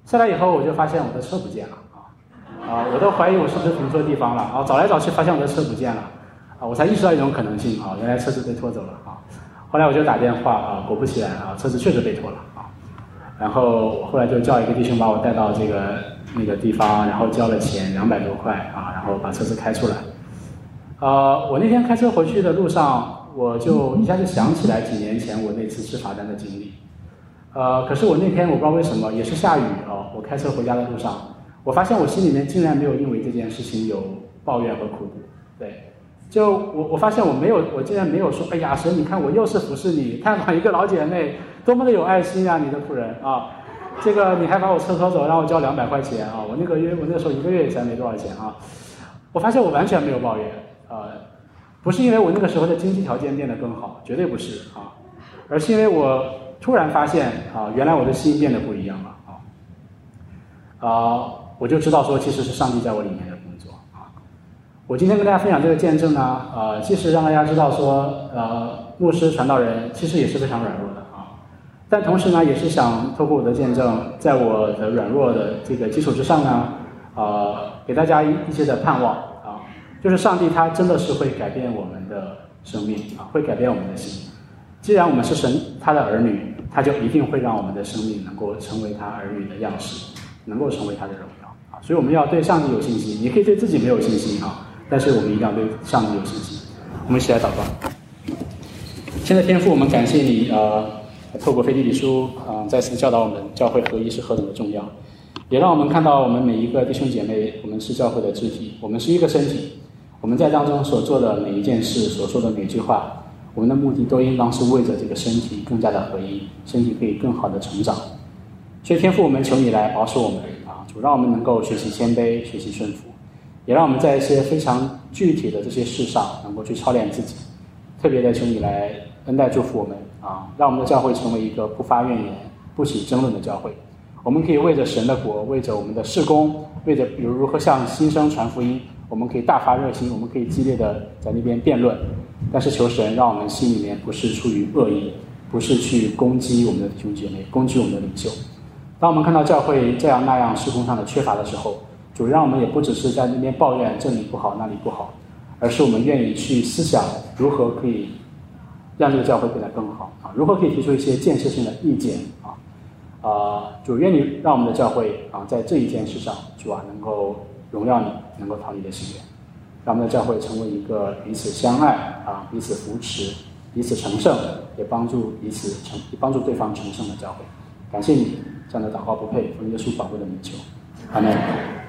下来以后我就发现我的车不见了啊啊，我都怀疑我是不是停错地方了啊，找来找去发现我的车不见了啊，我才意识到一种可能性啊，原来车子被拖走了啊。后来我就打电话啊，果不其然啊，车子确实被拖了啊。然后后来就叫一个弟兄把我带到这个那个地方，然后交了钱两百多块啊，然后把车子开出来。呃，我那天开车回去的路上，我就一下就想起来几年前我那次吃罚单的经历。呃，可是我那天我不知道为什么，也是下雨啊，我开车回家的路上，我发现我心里面竟然没有因为这件事情有抱怨和苦读，对。就我我发现我没有，我竟然没有说，哎呀神，你看我又是服侍你，探访一个老姐妹，多么的有爱心啊，你的仆人啊，这个你还把我车拖走，让我交两百块钱啊，我那个月我那时候一个月也才没多少钱啊，我发现我完全没有抱怨啊，不是因为我那个时候的经济条件变得更好，绝对不是啊，而是因为我突然发现啊，原来我的心变得不一样了啊，啊，我就知道说其实是上帝在我里面的工作啊。我今天跟大家分享这个见证呢，呃，其实让大家知道说，呃，牧师传道人其实也是非常软弱的，但同时呢，也是想透过我的见证，在我的软弱的这个基础之上呢，呃，给大家一一些的盼望啊，就是上帝他真的是会改变我们的生命啊，会改变我们的心。既然我们是神他的儿女，他就一定会让我们的生命能够成为他儿女的样式，能够成为他的荣耀啊。所以我们要对上帝有信心，你可以对自己没有信心啊。但是我们一定要对上帝有信心。我们一起来祷告。现在天父，我们感谢你，呃，透过腓立比书，啊，再次教导我们教会合一是何等的重要，也让我们看到我们每一个弟兄姐妹，我们是教会的肢体，我们是一个身体。我们在当中所做的每一件事，所说的每句话，我们的目的都应当是为着这个身体更加的合一，身体可以更好的成长。所以天父，我们求你来保守我们，啊，主让我们能够学习谦卑，学习顺服。也让我们在一些非常具体的这些事上能够去操练自己，特别的求你来恩待祝福我们啊，让我们的教会成为一个不发怨言、不起争论的教会。我们可以为着神的国，为着我们的事工，为着比如如何向新生传福音，我们可以大发热心，我们可以激烈的在那边辩论。但是求神让我们心里面不是出于恶意，不是去攻击我们的弟兄姐妹，攻击我们的领袖。当我们看到教会这样那样事工上的缺乏的时候，主让我们也不只是在那边抱怨这里不好那里不好，而是我们愿意去思想如何可以让这个教会变得更好啊，如何可以提出一些建设性的意见啊啊，主愿你让我们的教会啊在这一件事上，主啊能够荣耀你，能够讨你的心愿，让我们的教会成为一个彼此相爱啊、彼此扶持、彼此成圣，也帮助彼此成帮助对方成圣的教会。感谢你这样的祷告不配，奉耶稣宝贵的名求，阿门。